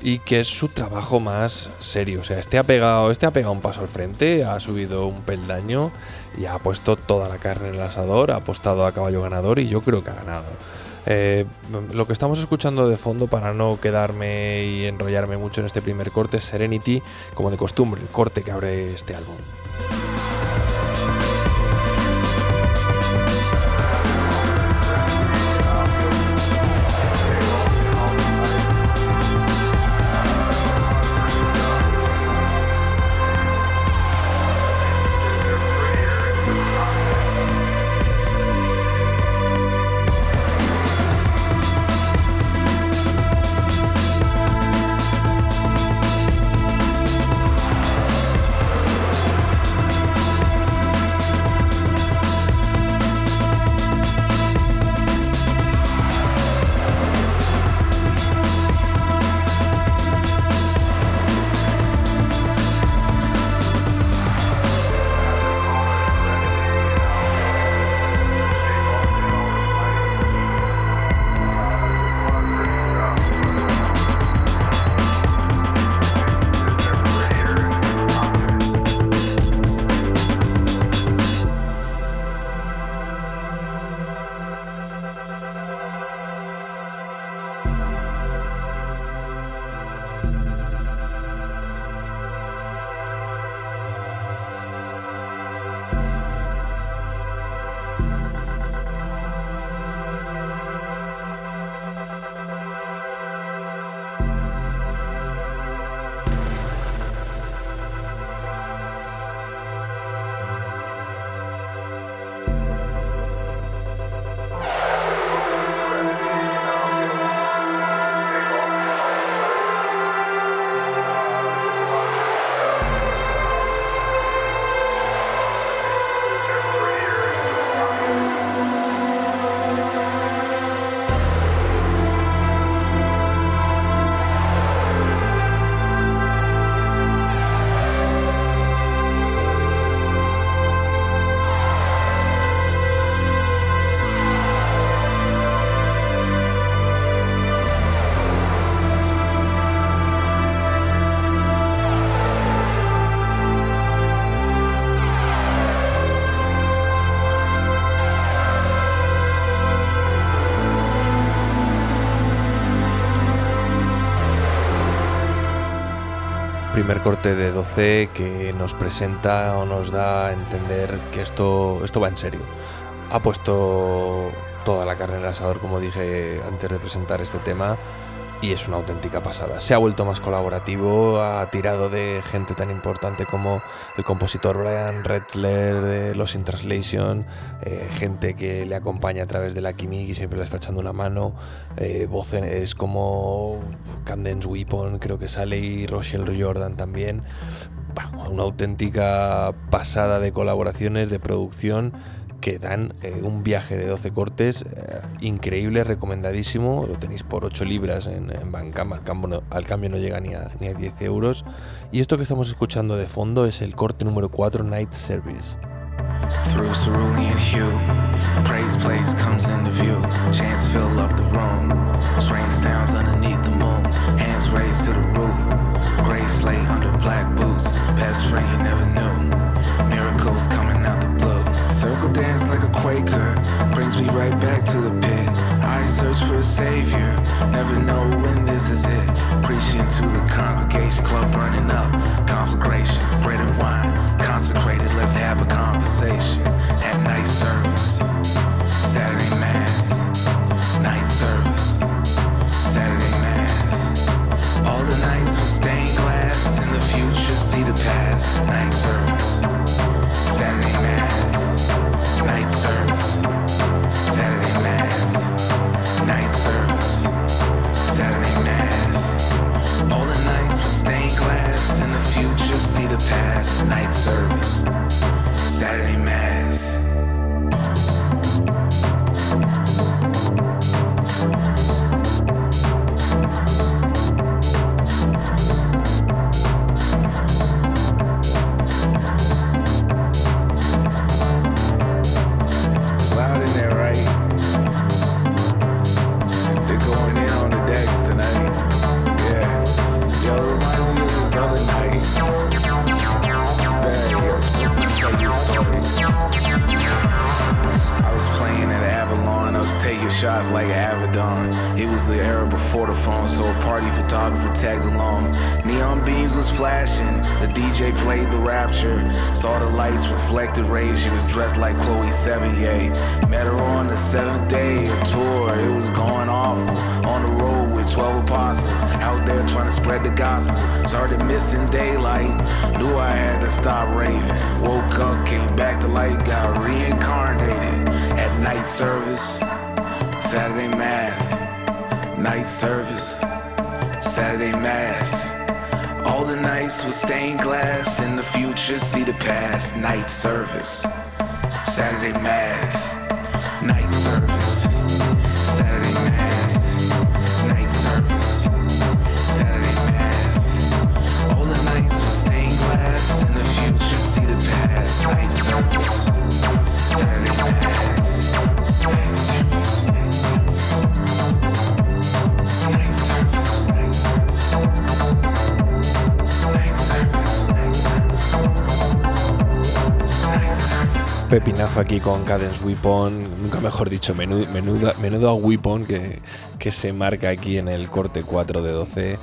y que es su trabajo más serio. O sea, este ha pegado, este ha pegado un paso al frente, ha subido un peldaño y ha puesto toda la carne en el asador, ha apostado a caballo ganador y yo creo que ha ganado. Eh, lo que estamos escuchando de fondo para no quedarme y enrollarme mucho en este primer corte es Serenity, como de costumbre, el corte que abre este álbum. Primer corte de 12 que nos presenta o nos da a entender que esto, esto va en serio. Ha puesto toda la carne en el asador, como dije antes de presentar este tema, y es una auténtica pasada. Se ha vuelto más colaborativo, ha tirado de gente tan importante como el compositor Brian Retzler de Los In Translation, eh, gente que le acompaña a través de la Kimi y siempre le está echando una mano, eh, voces como Candence Weapon creo que sale y Rochelle Jordan también. Una auténtica pasada de colaboraciones, de producción que dan eh, un viaje de 12 cortes eh, increíble, recomendadísimo. Lo tenéis por 8 libras en, en Bandcamp, al, no, al cambio no llega ni a, ni a 10 euros. Y esto que estamos escuchando de fondo es el corte número 4, Night Service. Through cerulean hue, praise place comes into view. Chants fill up the room. Strange sounds underneath the moon. Hands raised to the roof. Gray slate under black boots. Best friend you never knew. Circle dance like a Quaker. Brings me right back to the pit. I search for a savior. Never know when this is it. Preaching to the congregation. Club burning up. Conflagration. Bread and wine. Consecrated. Let's have a conversation. At night service. Saturday Mass. Night service. Saturday Mass. All the nights with stained glass. In the future, see the past. Night service. Past. Night service. Saturday Mass. Taking shots like Avedon. It was the era before the phone, so a party photographer tagged along. Neon beams was flashing. The DJ played the rapture. Saw the lights reflected rays. She was dressed like Chloe Sevigny. Met her on the seventh day of tour. It was going awful. On the road with 12 apostles. Out there trying to spread the gospel. Started missing daylight. Knew I had to stop raving. Woke up, came back to light, got reincarnated at night service. Saturday Mass. Night service. Saturday Mass. All the nights with stained glass. In the future, see the past. Night service. Saturday Mass. Pepinazo aquí con Cadence Weapon, nunca mejor dicho, menudo, menuda, menudo a Weapon que, que se marca aquí en el corte 4 de 12.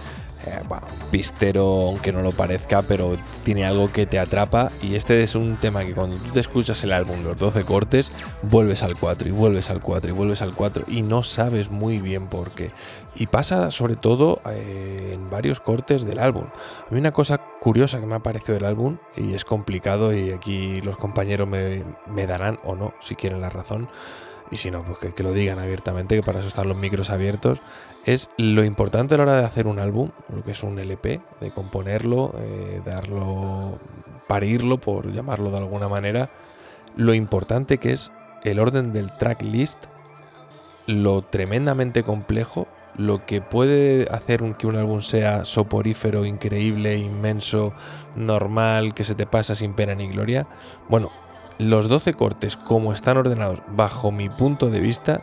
Eh, bueno, pistero, aunque no lo parezca, pero tiene algo que te atrapa. Y este es un tema que cuando tú te escuchas el álbum, los 12 cortes, vuelves al 4 y vuelves al 4 y vuelves al 4 y no sabes muy bien por qué. Y pasa sobre todo eh, en varios cortes del álbum. A mí una cosa curiosa que me ha parecido del álbum, y es complicado, y aquí los compañeros me, me darán o no, si quieren la razón, y si no, pues que, lo digan abiertamente, que para eso están los micros abiertos, es lo importante a la hora de hacer un álbum, lo que es un LP, de componerlo, eh, darlo, parirlo, por llamarlo de alguna manera, lo importante que es el orden del track list, lo tremendamente complejo, lo que puede hacer un- que un álbum sea soporífero, increíble, inmenso, normal, que se te pasa sin pena ni gloria. Bueno, los 12 cortes, como están ordenados bajo mi punto de vista,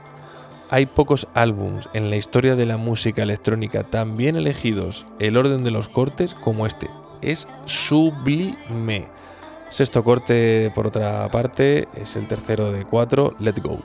hay pocos álbums en la historia de la música electrónica tan bien elegidos el orden de los cortes como este. Es sublime. Sexto corte, por otra parte, es el tercero de cuatro, Let Go.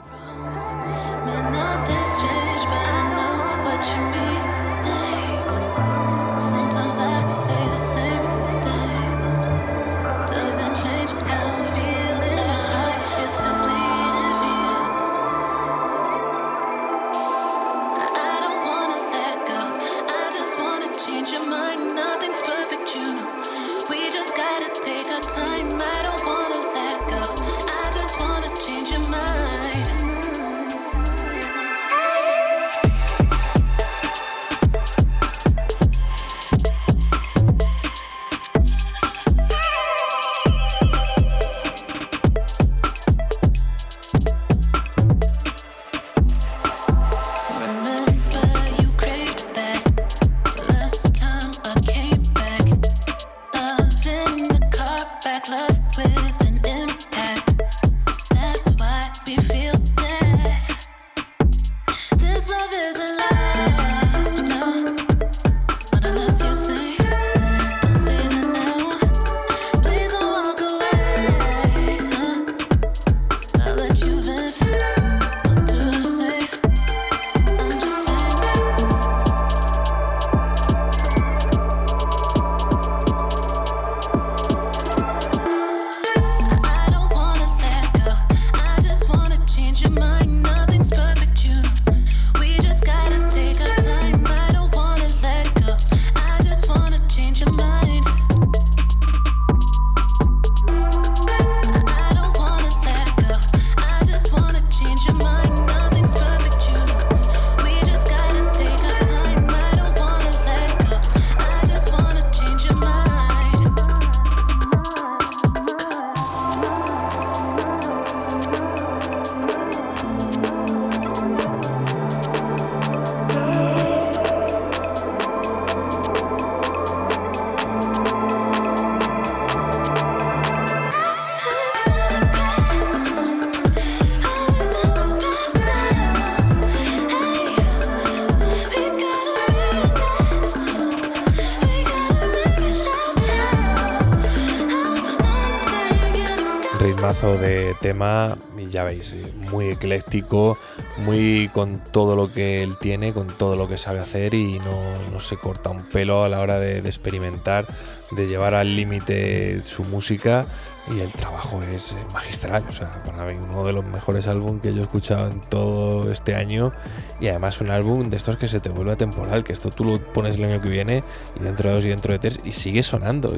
Ecléctico, muy con todo lo que él tiene, con todo lo que sabe hacer y no, se corta un pelo a la hora de experimentar, de llevar al límite su música y el trabajo es magistral. O sea, para mí uno de los mejores álbumes que yo he escuchado en todo este año y además un álbum de estos que se te vuelve atemporal, que esto tú lo pones el año que viene y dentro de dos y dentro de tres y sigue sonando.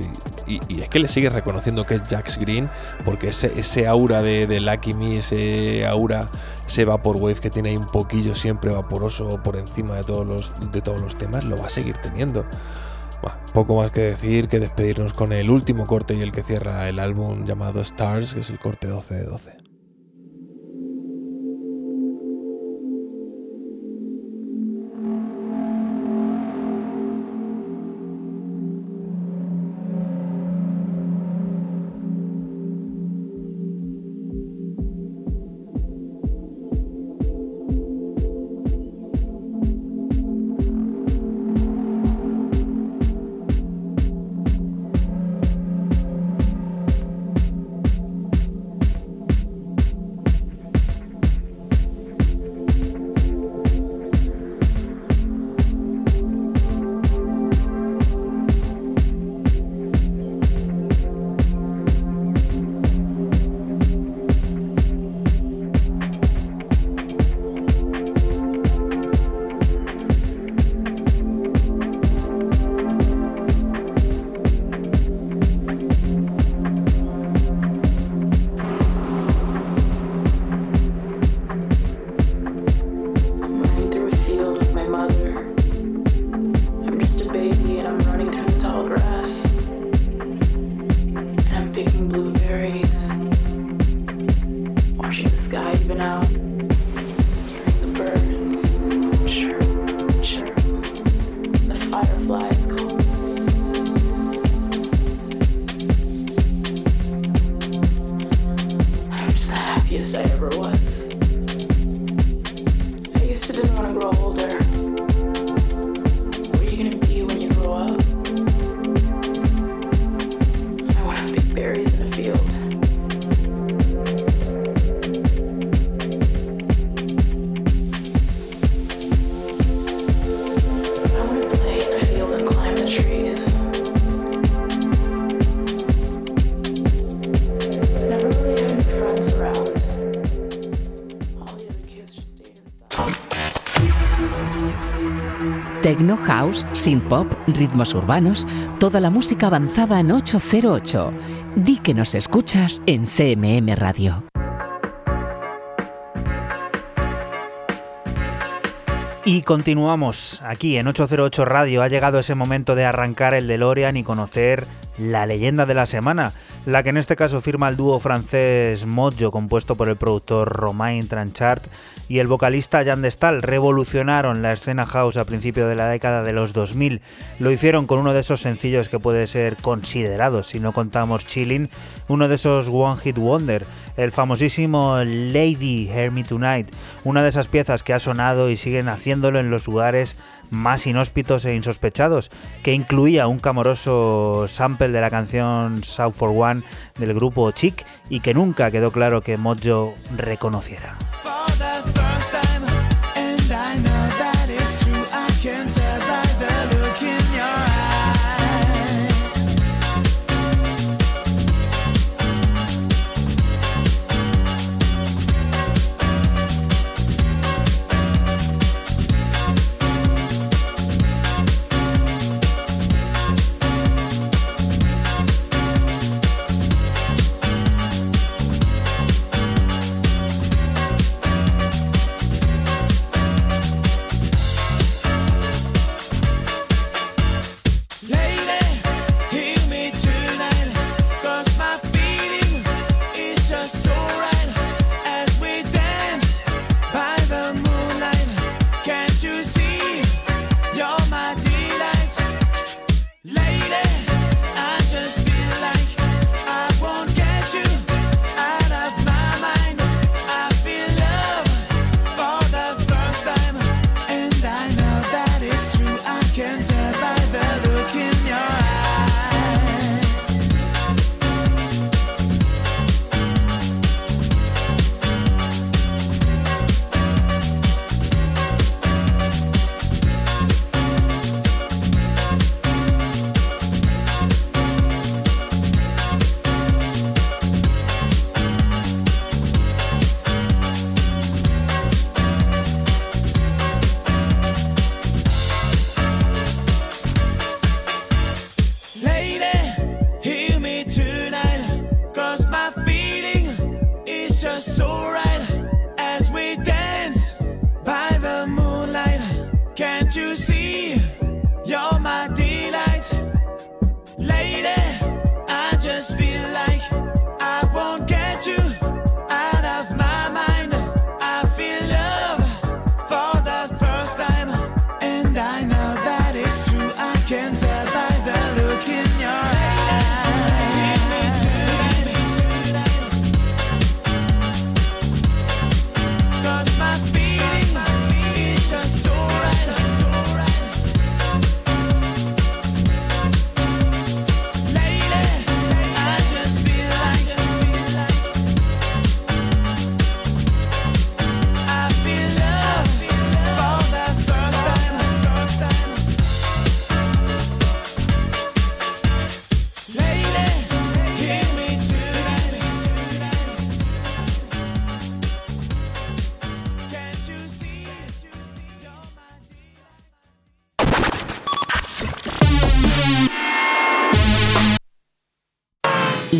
Es que le sigues reconociendo que es Jax Green porque ese, aura de, Lucky Me, ese aura, ese Vaporwave que tiene ahí un poquillo siempre vaporoso por encima de todos los, de todos los temas, lo va a seguir teniendo poco más que decir que despedirnos con el último corte y el que cierra el álbum llamado Stars, que es el corte 12 de 12. Ritmos urbanos, toda la música avanzada en 808. Di que nos escuchas en CMM Radio. Y continuamos aquí en 808 Radio. Ha llegado ese momento de arrancar el DeLorean y conocer la leyenda de la semana. la que en este caso firma el dúo francés Mojo, compuesto por el productor Romain Tranchard y el vocalista Jan Destal, revolucionaron la escena house a principios de la década de los 2000. Lo hicieron con uno de esos sencillos que puede ser considerado, si no contamos Chilling, uno de esos One Hit Wonder, el famosísimo Lady Hear Me Tonight, una de esas piezas que ha sonado y siguen haciéndolo en los lugares más inhóspitos e insospechados, que incluía un camoroso sample de la canción South for One del grupo Chic y que nunca quedó claro que Mojo reconociera. the first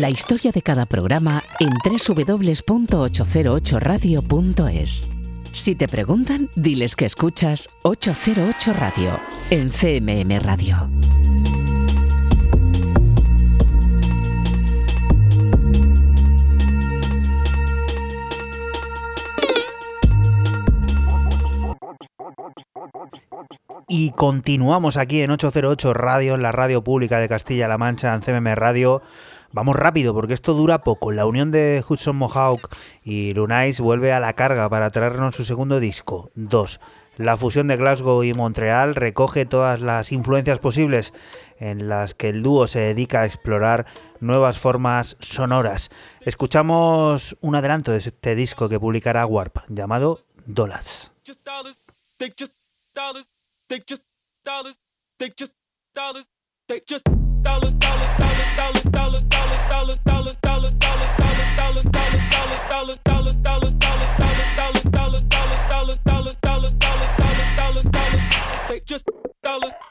La historia de cada programa en www.808radio.es. Si te preguntan, diles que escuchas 808 Radio en CMM Radio. Y continuamos aquí en 808 Radio, en la radio pública de Castilla-La Mancha, en CMM Radio. Vamos rápido porque esto dura poco. La unión de Hudson Mohawk y Lunais vuelve a la carga para traernos su segundo disco, 2. La fusión de Glasgow y Montreal recoge todas las influencias posibles en las que el dúo se dedica a explorar nuevas formas sonoras. Escuchamos un adelanto de este disco que publicará Warp, llamado Dollars. Just dollars.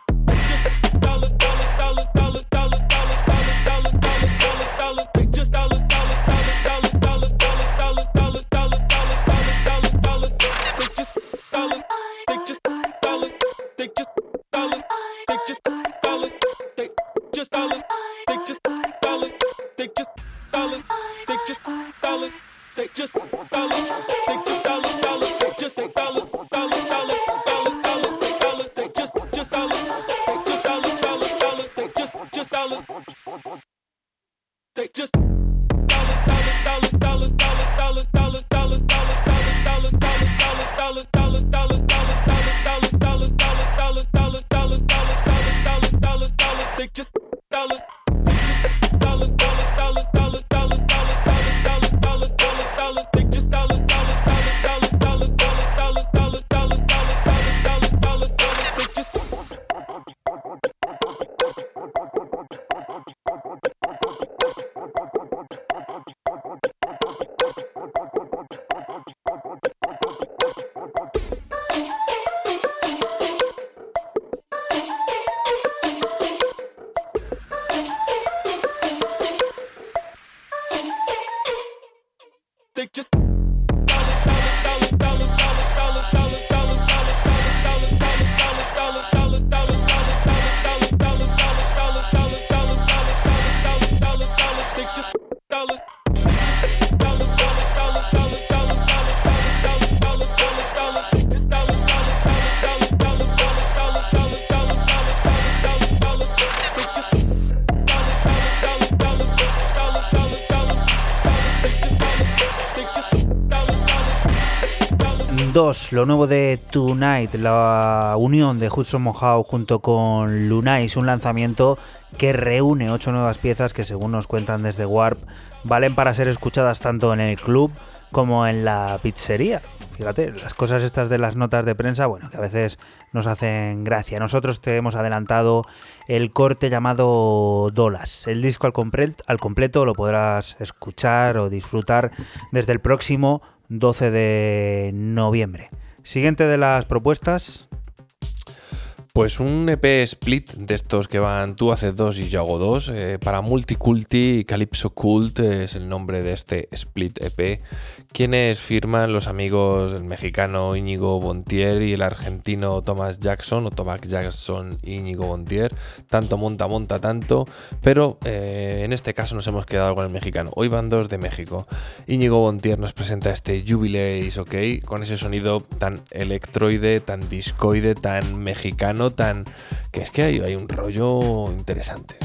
Lo nuevo de Tonight, la unión de Hudson Mohawk junto con Lunais, un lanzamiento que reúne ocho nuevas piezas que según nos cuentan desde Warp valen para ser escuchadas tanto en el club como en la pizzería. Fíjate, las cosas estas de las notas de prensa, bueno, que a veces nos hacen gracia. Nosotros te hemos adelantado el corte llamado Dolas. El disco al, complet- al completo lo podrás escuchar o disfrutar desde el próximo 12 de noviembre. Siguiente de las propuestas. Pues un EP split de estos que van tú haces dos y yo hago dos. eh, para Multiculti, Calypso Cult es el nombre de este split EP. Quienes firman los amigos el mexicano Íñigo Bontier y el argentino Thomas Jackson o Thomas Jackson Íñigo Bontier. Tanto monta, monta tanto. Pero eh, en este caso nos hemos quedado con el mexicano. Hoy van dos de México. Íñigo Bontier nos presenta este Jubilees, ok, con ese sonido tan electroide, tan discoide, tan mexicano, tan. que es que hay, hay un rollo interesante.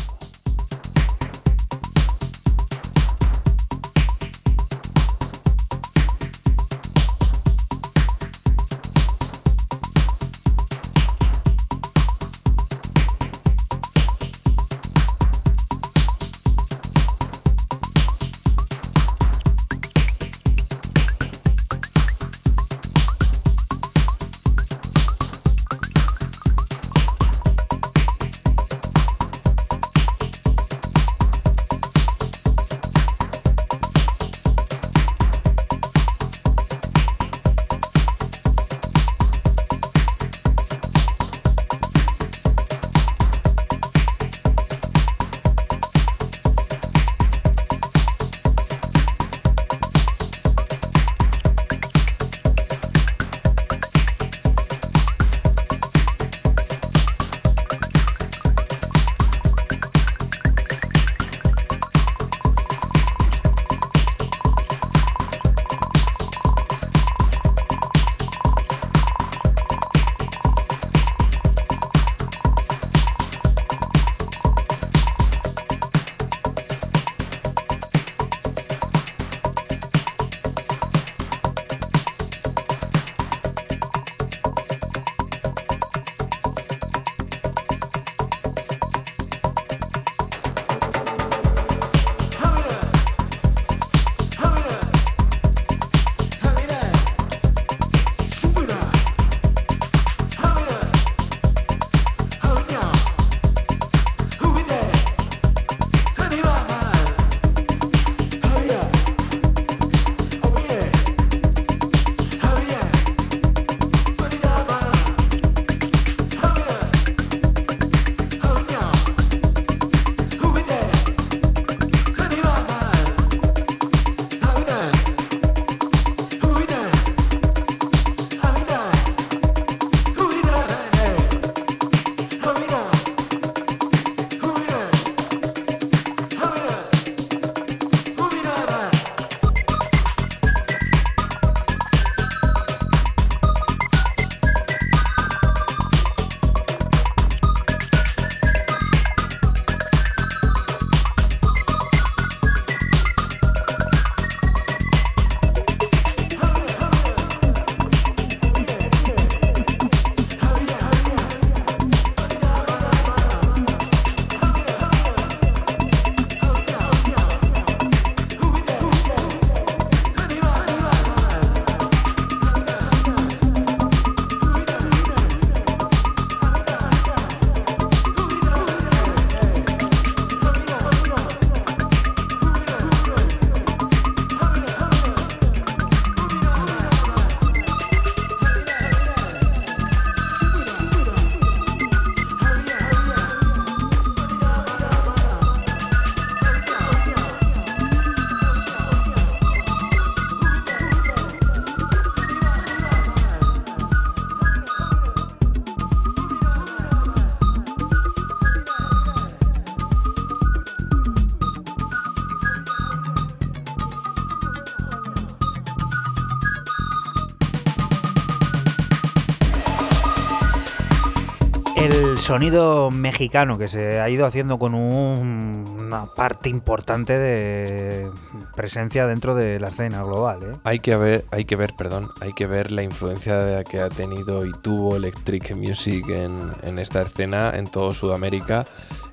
Sonido mexicano que se ha ido haciendo con un- una parte importante de presencia dentro de la escena global. ¿eh? Hay que ver, hay que ver, perdón, hay que ver la influencia que ha tenido y tuvo Electric Music en, en esta escena en todo Sudamérica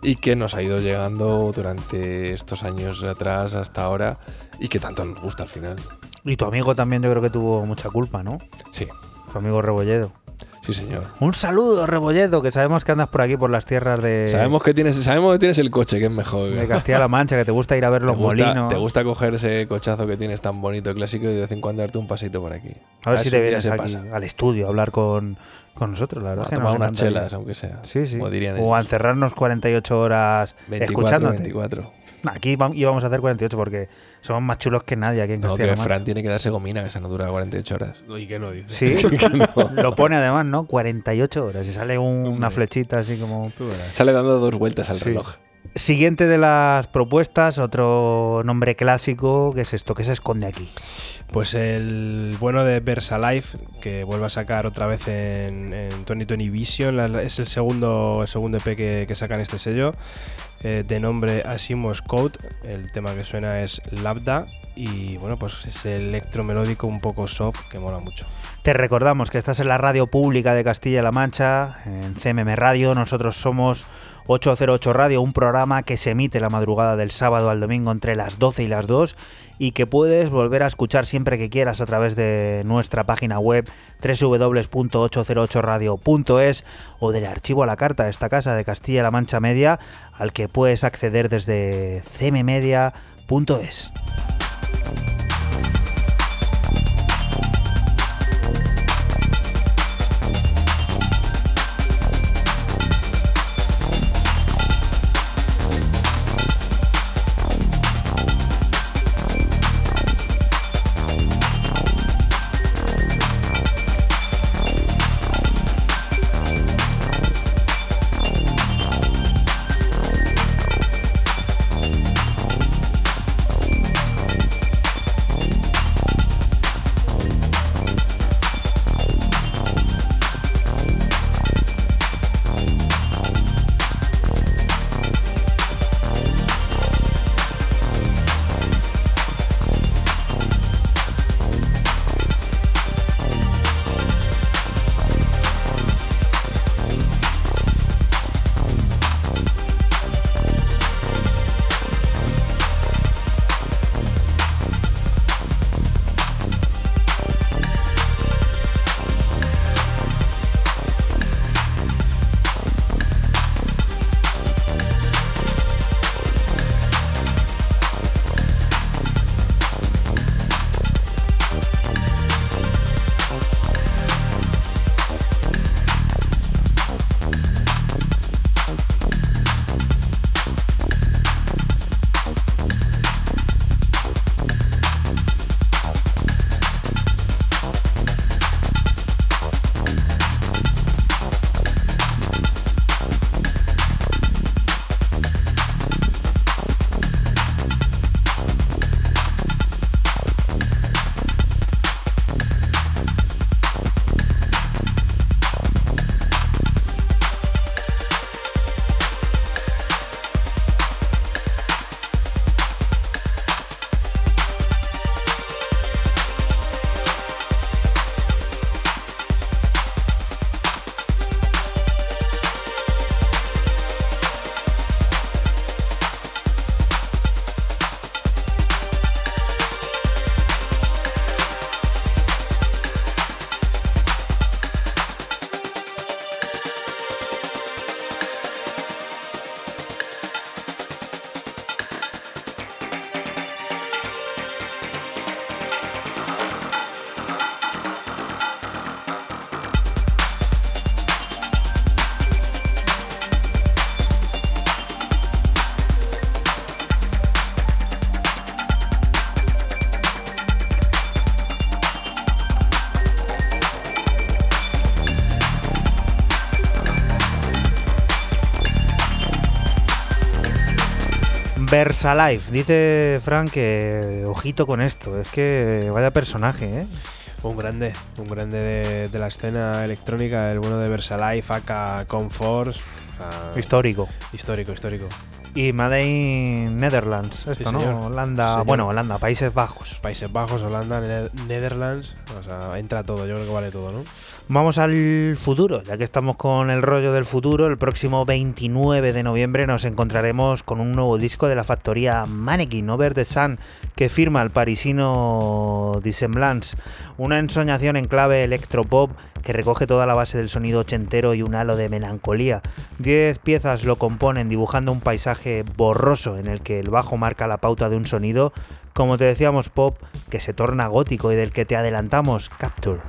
y que nos ha ido llegando durante estos años atrás hasta ahora y que tanto nos gusta al final. Y tu amigo también yo creo que tuvo mucha culpa, ¿no? Sí, Tu amigo Rebolledo. Sí señor. Un saludo, Rebolledo, que sabemos que andas por aquí por las tierras de, Sabemos que tienes, sabemos que tienes el coche, que es mejor. de Castilla-La Mancha, que te gusta ir a ver te los gusta, molinos. te gusta coger ese cochazo que tienes tan bonito, clásico, y de vez en cuando darte un pasito por aquí. A ver si si te vienes aquí al estudio a hablar con, con nosotros, la verdad. A que tomar unas chelas, aunque sea. Sí, sí. Como dirían o a ellos. encerrarnos 48 horas 24, escuchándote. 24. Aquí íbamos a hacer 48 porque somos más chulos que nadie aquí en No, que Castilla-La Mancha. Fran tiene que darse gomina, que esa no dura 48 horas. ¿Y qué no dice? Sí, *laughs* *laughs* lo pone además, ¿no? 48 horas y sale un- una flechita así como... Sale dando dos vueltas al Sí. reloj. Siguiente de las propuestas, otro nombre clásico, que es esto? que se esconde aquí? Pues el bueno de Versalife, que vuelve a sacar otra vez en, en 2020 Vision, es el segundo, el segundo EP que, que sacan este sello, eh, de nombre Asimos Code. El tema que suena es Lambda y bueno, pues es electromelódico un poco soft que mola mucho. Te recordamos que estás en la radio pública de Castilla-La Mancha, en CMM Radio. Nosotros somos 808 Radio, un programa que se emite la madrugada del sábado al domingo entre las 12 y las 2 y que puedes volver a escuchar siempre que quieras a través de nuestra página web www.808radio.es o del archivo a la carta de esta casa de Castilla-La Mancha Media al que puedes acceder desde cmmedia.es. Versalife, dice Frank que ojito con esto, es que vaya personaje, ¿eh? Un grande, un grande de, de la escena electrónica, el bueno de Versalife, o sea, Histórico. histórico, histórico. Y Made in Netherlands, esto, ¿no? señor. Holanda, Señor. bueno, Holanda, Países Bajos. Países Bajos, Holanda, Ne- Netherlands, o sea, entra todo, yo creo que vale todo, ¿no? Vamos al futuro, ya que estamos con el rollo del futuro, el próximo 29 de noviembre nos encontraremos con un nuevo disco de la factoría Mannequin Over the Sun que firma el parisino Dissemblance, una ensoñación en clave electropop que recoge toda la base del sonido ochentero y un halo de melancolía. Diez piezas lo componen dibujando un paisaje borroso en el que el bajo marca la pauta de un sonido, como te decíamos pop, que se torna gótico y del que te adelantamos Capture.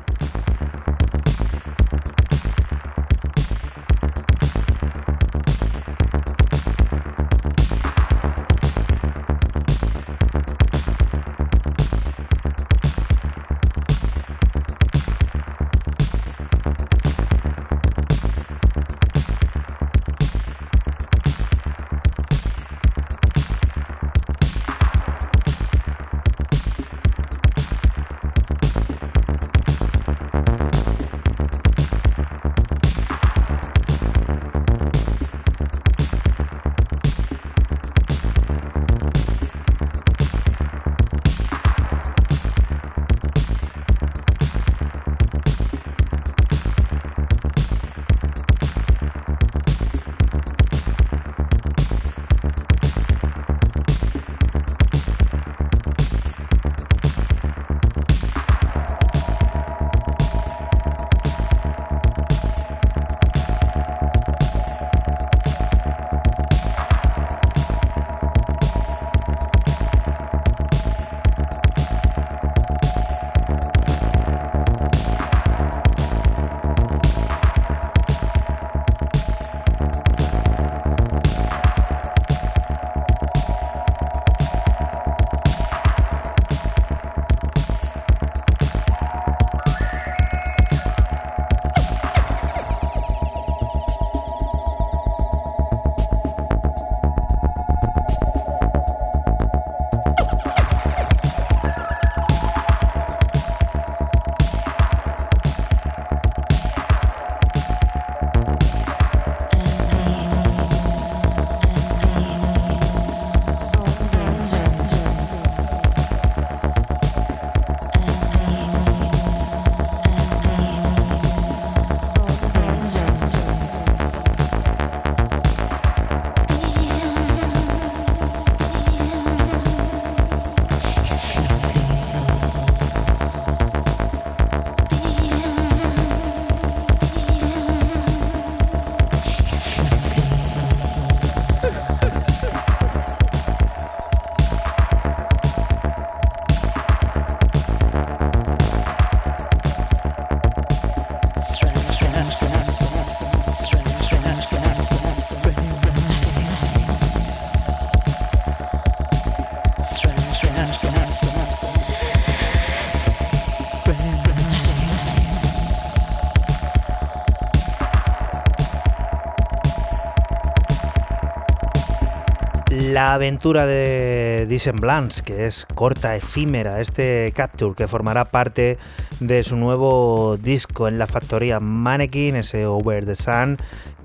La aventura de Dissemblance, que es corta, efímera, este Capture, que formará parte de su nuevo disco en la factoría Mannequin, ese Over the Sun,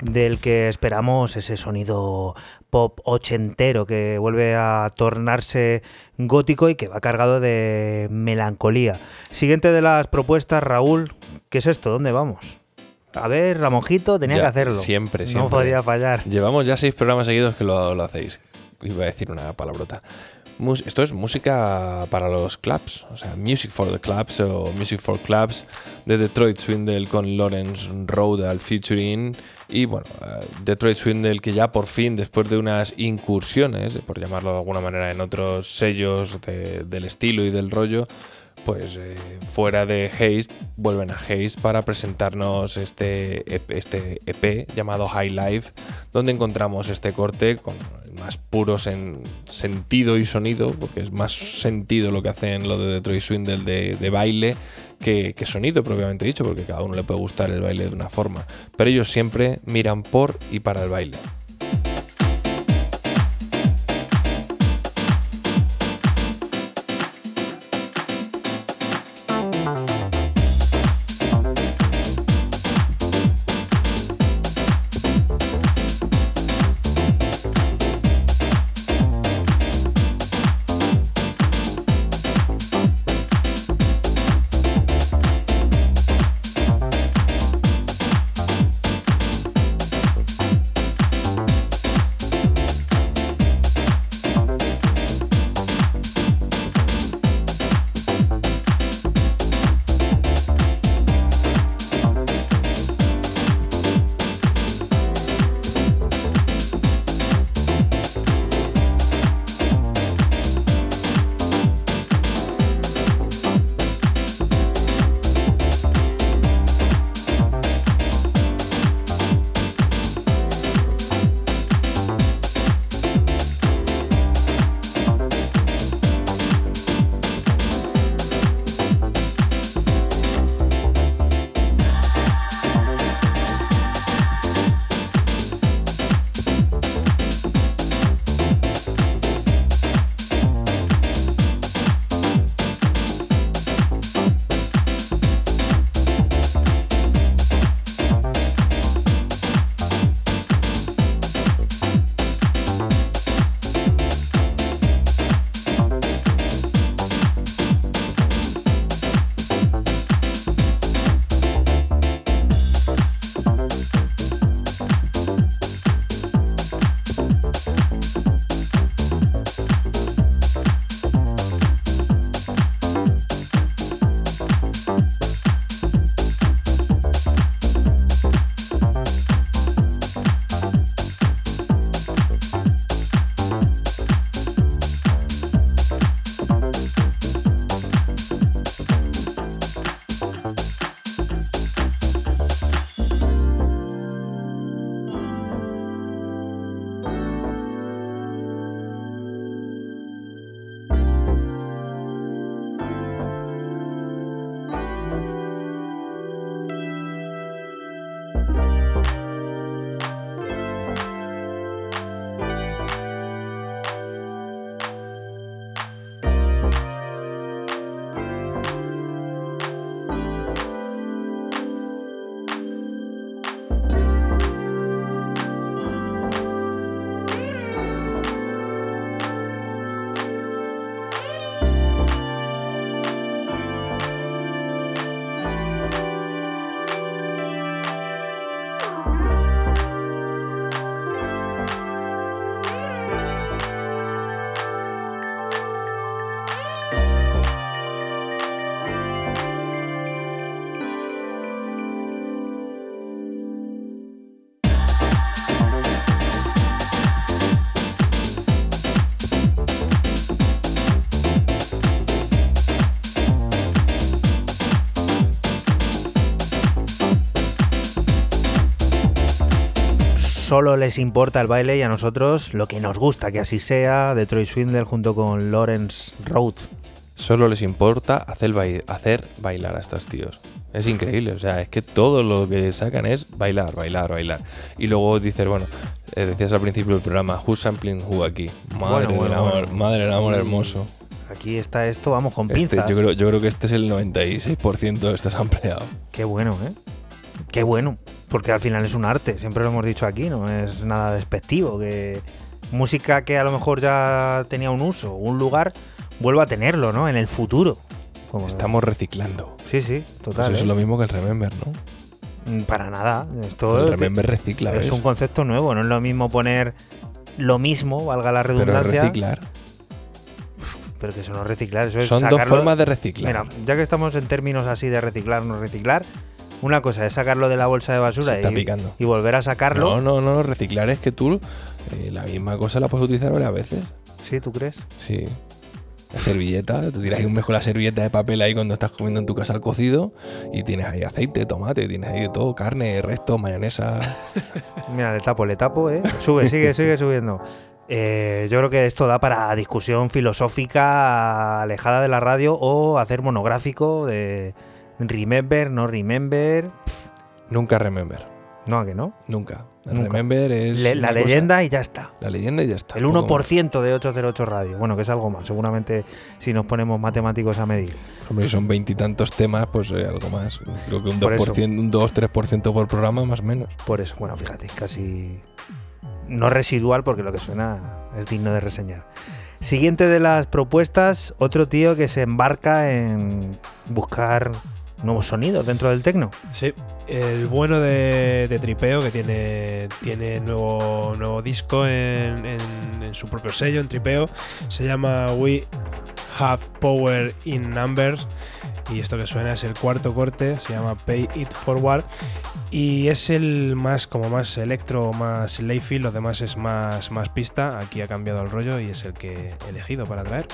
del que esperamos ese sonido pop ochentero que vuelve a tornarse gótico y que va cargado de melancolía. Siguiente de las propuestas, Raúl, ¿qué es esto? ¿Dónde vamos? A ver, Ramonjito tenía Ya, que hacerlo. siempre, No siempre. podía fallar. Llevamos ya seis programas seguidos que lo, lo hacéis. Iba a decir una palabrota. Esto es música para los clubs, o sea, Music for the Clubs o Music for Clubs de Detroit Swindle con Lawrence Road al featuring. Y bueno, eh, Detroit Swindle que ya por fin, después de unas incursiones, por llamarlo de alguna manera, en otros sellos de- del estilo y del rollo, pues eh, fuera de Haste, vuelven a Haste para presentarnos este EP, este EP llamado High Life, donde encontramos este corte con más puros en sentido y sonido, porque es más sentido lo que hacen lo de Detroit Swindle de, de baile que, que sonido propiamente dicho, porque cada uno le puede gustar el baile de una forma, pero ellos siempre miran por y para el baile. Solo les importa el baile y a nosotros lo que nos gusta que así sea. Detroit Swindle junto con Lawrence Road. Solo les importa hacer, bai- hacer bailar a estos tíos. Es increíble, o sea, es que todo lo que sacan es bailar, bailar, bailar. Y luego dices, bueno, eh, decías al principio del programa, who's sampling who aquí? Madre Bueno, del bueno, amor, bueno. madre del amor hermoso. Aquí está esto, vamos, con Este, pinzas. yo, creo, yo creo que este es el 96% de este ampliado. Qué bueno, ¿eh? Qué bueno. Porque al final es un arte, siempre lo hemos dicho aquí, no es nada despectivo. Que música que a lo mejor ya tenía un uso, un lugar, vuelva a tenerlo, ¿no? En el futuro. Como- Estamos reciclando. Sí, sí, Pues total. eso es ¿eh? lo mismo que el Remember, ¿no? Mm, Para nada. Esto el es- Remember recicla, es ¿ves? un concepto nuevo, no es lo mismo poner lo mismo, valga la Pero redundancia. reciclar. pero que eso no es reciclar, eso es Son dos formas de reciclar. Mira, ya que estamos en términos así de reciclar, no reciclar, una cosa es sacarlo de la bolsa de basura y volver a sacarlo. No, no, no, reciclar es que tú eh, la misma cosa la puedes utilizar varias veces. ¿Sí, tú crees? Sí. La servilleta, te tiras ahí un mejor la servilleta de papel ahí cuando estás comiendo en tu casa el cocido y tienes ahí aceite, tomate, tienes ahí de todo, carne, resto, mayonesa. *laughs* Mira, le tapo, le tapo, ¿eh? Sube, sigue, sigue subiendo. Eh, yo creo que esto da para discusión filosófica alejada de la radio o hacer monográfico de remember, no remember. Nunca remember. No, ¿a que no? Nunca. El Nunca. remember es. Le- la cosa- leyenda y ya está. La leyenda y ya está. El poco más. 1% de 808 radio. Bueno, que es algo más. Seguramente si nos ponemos matemáticos a medir. Hombre, si son veintitantos temas, pues eh, algo más. Creo que un Por 2%, eso. un 2-3% por programa, más o menos. Por eso, bueno, fíjate, casi no residual porque lo que suena es digno de reseñar. Siguiente de las propuestas, otro tío que se embarca en buscar nuevos sonidos dentro del tecno. Sí, el bueno de, Tripeo, que tiene, tiene nuevo, nuevo disco en, en- su propio sello, en Tripeo, se llama We Have Power in Numbers. Y esto que suena es el cuarto corte, se llama Pay It Forward. Y es el más, como más electro, más layfield, los demás es más, más pista. Aquí ha cambiado el rollo y es el que he elegido para traer.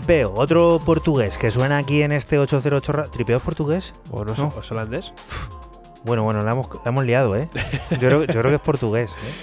Tripeo, otro portugués que suena aquí en este 808 ra- ¿Tripeo es portugués? ¿O no, No. ¿O es holandés? Bueno, bueno, la hemos, la hemos liado, ¿eh? Yo creo, yo creo que es portugués. ¿eh?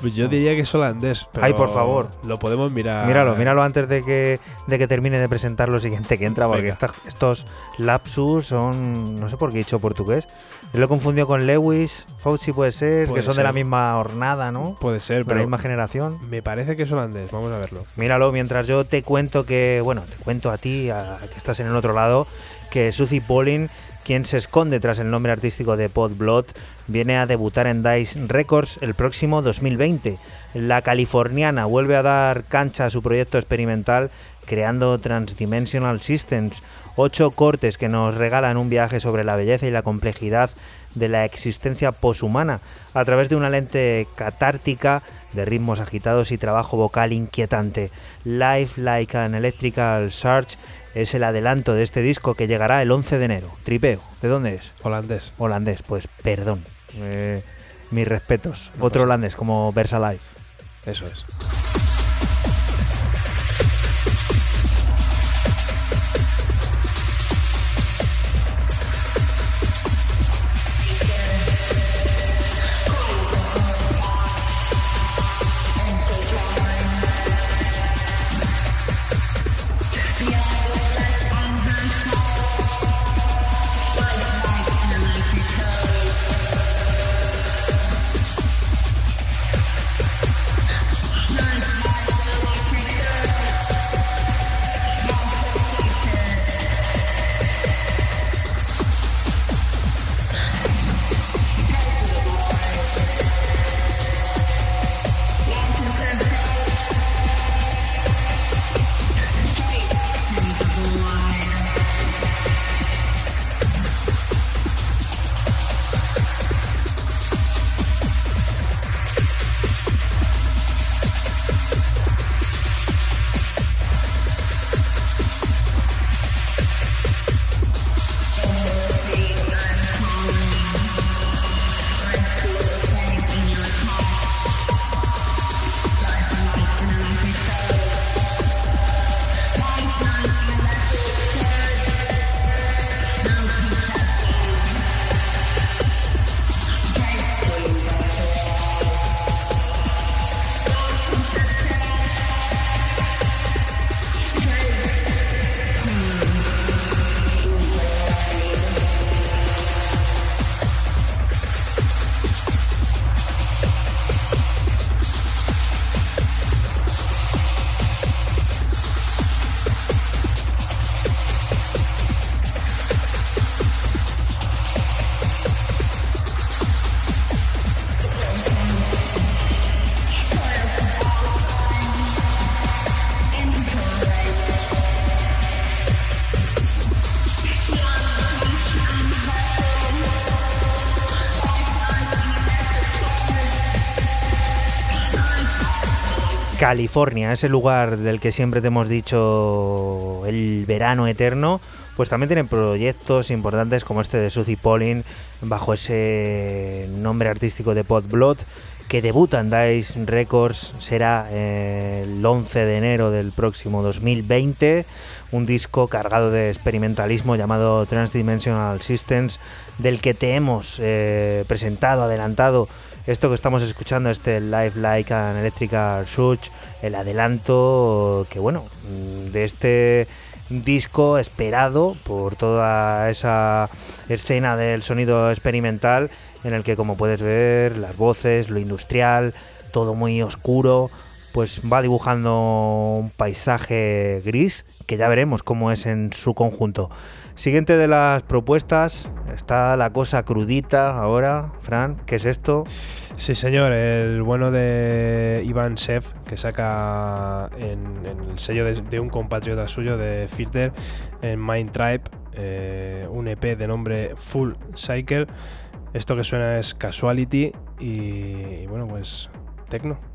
Pues yo diría que es holandés. Pero Ay, por favor. Lo podemos mirar. Míralo, míralo antes de que, de que termine de presentar lo siguiente que entra, porque esta- estos lapsus son. No sé por qué he dicho portugués. Yo lo confundió con Lewis, Fauci puede ser, Puede que son de la misma hornada, ¿no? Puede ser, De la pero misma generación. me parece que es holandés. Vamos a verlo. Míralo, mientras yo te cuento que, bueno, te cuento a ti, a, que estás en el otro lado, que Suzy Polin, quien se esconde tras el nombre artístico de Pod Blood, viene a debutar en Dice Records el próximo 2020. La californiana vuelve a dar cancha a su proyecto experimental creando Transdimensional Systems, ocho cortes que nos regalan un viaje sobre la belleza y la complejidad de la existencia poshumana a través de una lente catártica de ritmos agitados y trabajo vocal inquietante. Life Like an Electrical Surge es el adelanto de este disco que llegará el 11 de enero. Tripeo, ¿de dónde es? Holandés. Holandés, pues perdón. Eh, mis respetos. No Otro pasa holandés como Versalife. Eso es. California, ese lugar del que siempre te hemos dicho el verano eterno, pues también tienen proyectos importantes como este de Suzy Polin, bajo ese nombre artístico de Pod Blood, que debuta en Dice Records, será el 11 de enero del próximo 2020, un disco cargado de experimentalismo llamado Transdimensional Systems, del que te hemos eh, presentado, adelantado esto que estamos escuchando, este Live Like an Electrical Surge, el adelanto que bueno, mm, de este disco esperado por toda esa escena del sonido experimental en el que como puedes ver las voces, lo industrial, todo muy oscuro, pues va dibujando un paisaje gris que ya veremos cómo es en su conjunto. Siguiente de las propuestas, está la cosa crudita ahora, Fran, ¿qué es esto? Sí, señor, el bueno de Iván Sev, que saca en, el sello de, de un compatriota suyo de Filter, en Mind Tribe, eh, un EP de nombre Full Cycle. Esto que suena es Casuality y, y bueno, pues Tecno.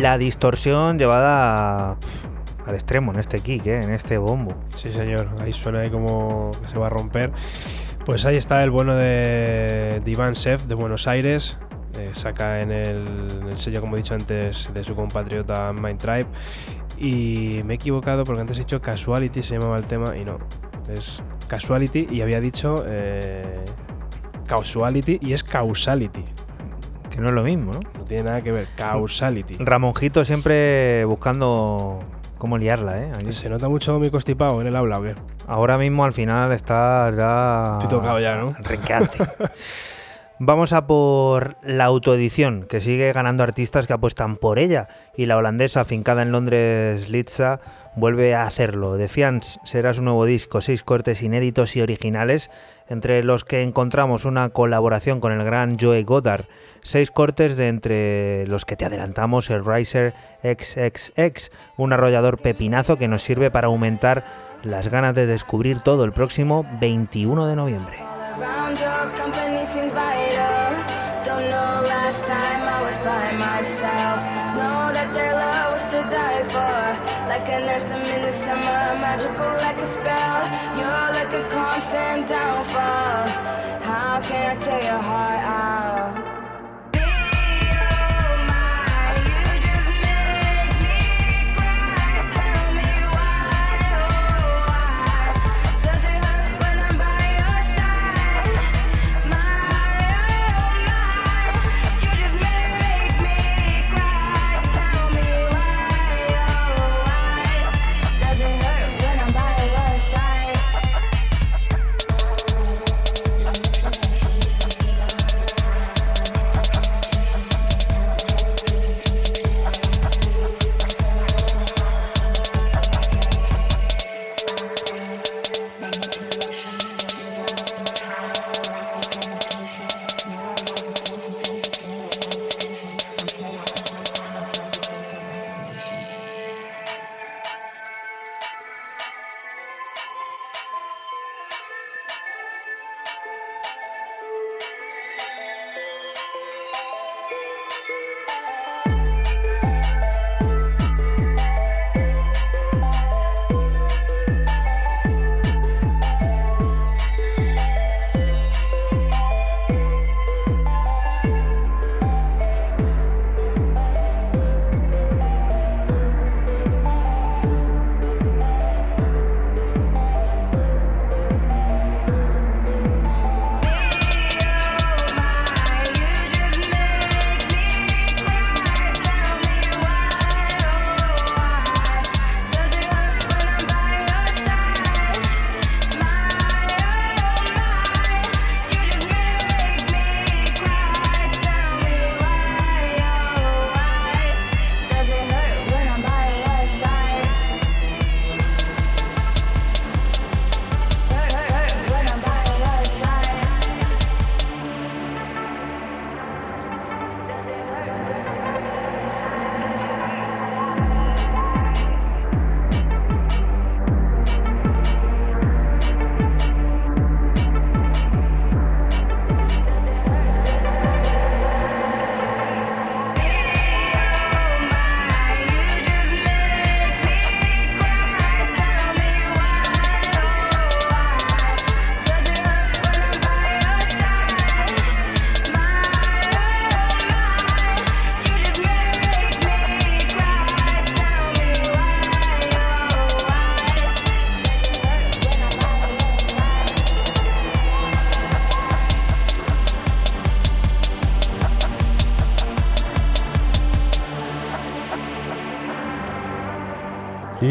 La distorsión llevada al extremo en este kick, ¿eh? en este bombo. Sí, señor. Ahí suena ahí como que se va a romper. Pues ahí está el bueno de Divan Sef de Buenos Aires. Eh, saca en el, en el sello, como he dicho antes, de su compatriota Mind Tribe. Y me he equivocado porque antes he dicho Casuality, se llamaba el tema, y no. Es Casuality y había dicho eh, Causality y es Causality. Que no es lo mismo, ¿no? No tiene nada que ver. Causality. Ramonjito siempre buscando cómo liarla, ¿eh? Aquí. ¿Se nota mucho mi constipado en el aula o qué? Ahora mismo al final está ya... Estoy tocado ya, ¿no? Renqueante. *laughs* Vamos a por la autoedición, que sigue ganando artistas que apuestan por ella. Y la holandesa, afincada en Londres, Litza, vuelve a hacerlo. Defiance será su nuevo disco, seis cortes inéditos y originales, entre los que encontramos una colaboración con el gran Joe Goddard. Seis cortes de entre los que te adelantamos el Riser XXX, un arrollador pepinazo que nos sirve para aumentar las ganas de descubrir todo el próximo 21 de noviembre.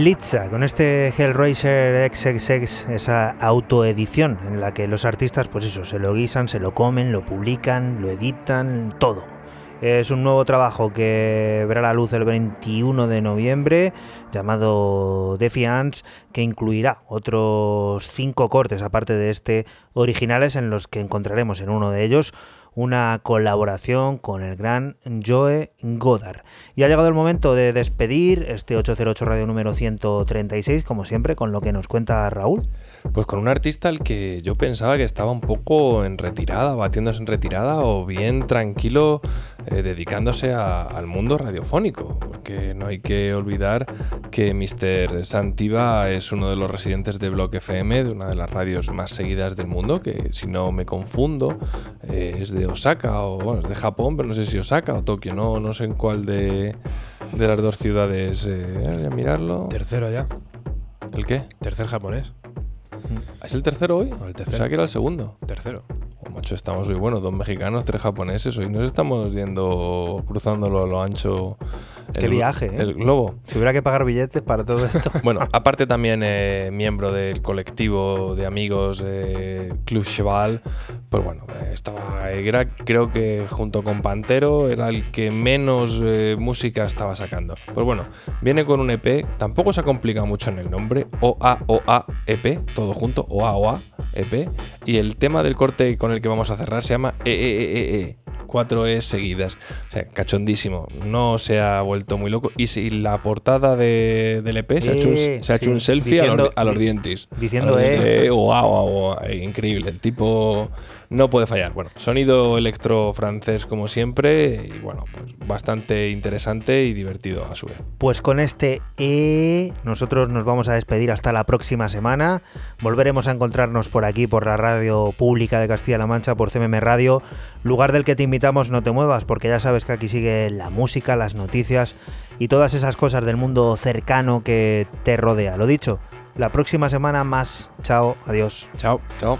Litza, con este Hellraiser XXX, esa autoedición en la que los artistas, pues eso, se lo guisan, se lo comen, lo publican, lo editan, todo. Es un nuevo trabajo que verá la luz el 21 de noviembre, llamado Defiance, que incluirá otros cinco cortes, aparte de este, originales, en los que encontraremos en uno de ellos una colaboración con el gran Joe Godard. Y ha llegado el momento de despedir este 808 Radio número 136, como siempre, con lo que nos cuenta Raúl. Pues con un artista al que yo pensaba que estaba un poco en retirada, batiéndose en retirada o bien tranquilo eh, dedicándose a- al mundo radiofónico, porque no hay que olvidar que Mr. Santiva es uno de los residentes de Block FM, de una de las radios más seguidas del mundo, que si no me confundo eh, es de Osaka o bueno, es de Japón, pero no sé si Osaka o Tokio, no, no sé en cuál de, de las dos ciudades. Eh, voy a mirarlo. Tercero ya. ¿El qué? Tercer japonés. ¿Es el tercero hoy? El tercero. O sea que era el segundo. Tercero. Oh, macho, estamos hoy, bueno, dos mexicanos, tres japoneses. Hoy nos estamos yendo, cruzándolo a lo ancho. Qué viaje, ¿eh? El globo. Si hubiera que pagar billetes para todo esto. *laughs* Bueno, aparte también eh, miembro del colectivo de amigos eh, Club Cheval, pues bueno, eh, estaba, era, creo que junto con Pantero era el que menos eh, música estaba sacando. Pues bueno, viene con un EP, tampoco se ha complicado mucho en el nombre, OAOA EP, todo junto, OAOA EP, y el tema del corte con el que vamos a cerrar se llama E EEEE. Cuatro E seguidas. O sea, cachondísimo. No se ha vuelto muy loco. Y si la portada de, del EP se ha hecho un, Eh, se ha hecho sí, un selfie a los, a dientes. diciendo, A los eh. dientes, guau, guau, guau, eh, increíble. El tipo no puede fallar. Bueno, sonido electro francés como siempre. Y bueno, pues bastante interesante y divertido a su vez. Pues con este E nosotros nos vamos a despedir hasta la próxima semana. Volveremos a encontrarnos por aquí, por la radio pública de Castilla-La Mancha, por CMM Radio, lugar del que te invitamos no te muevas, porque ya sabes que aquí sigue la música, las noticias y todas esas cosas del mundo cercano que te rodea. Lo dicho, la próxima semana más. Chao, adiós. Chao. Chao.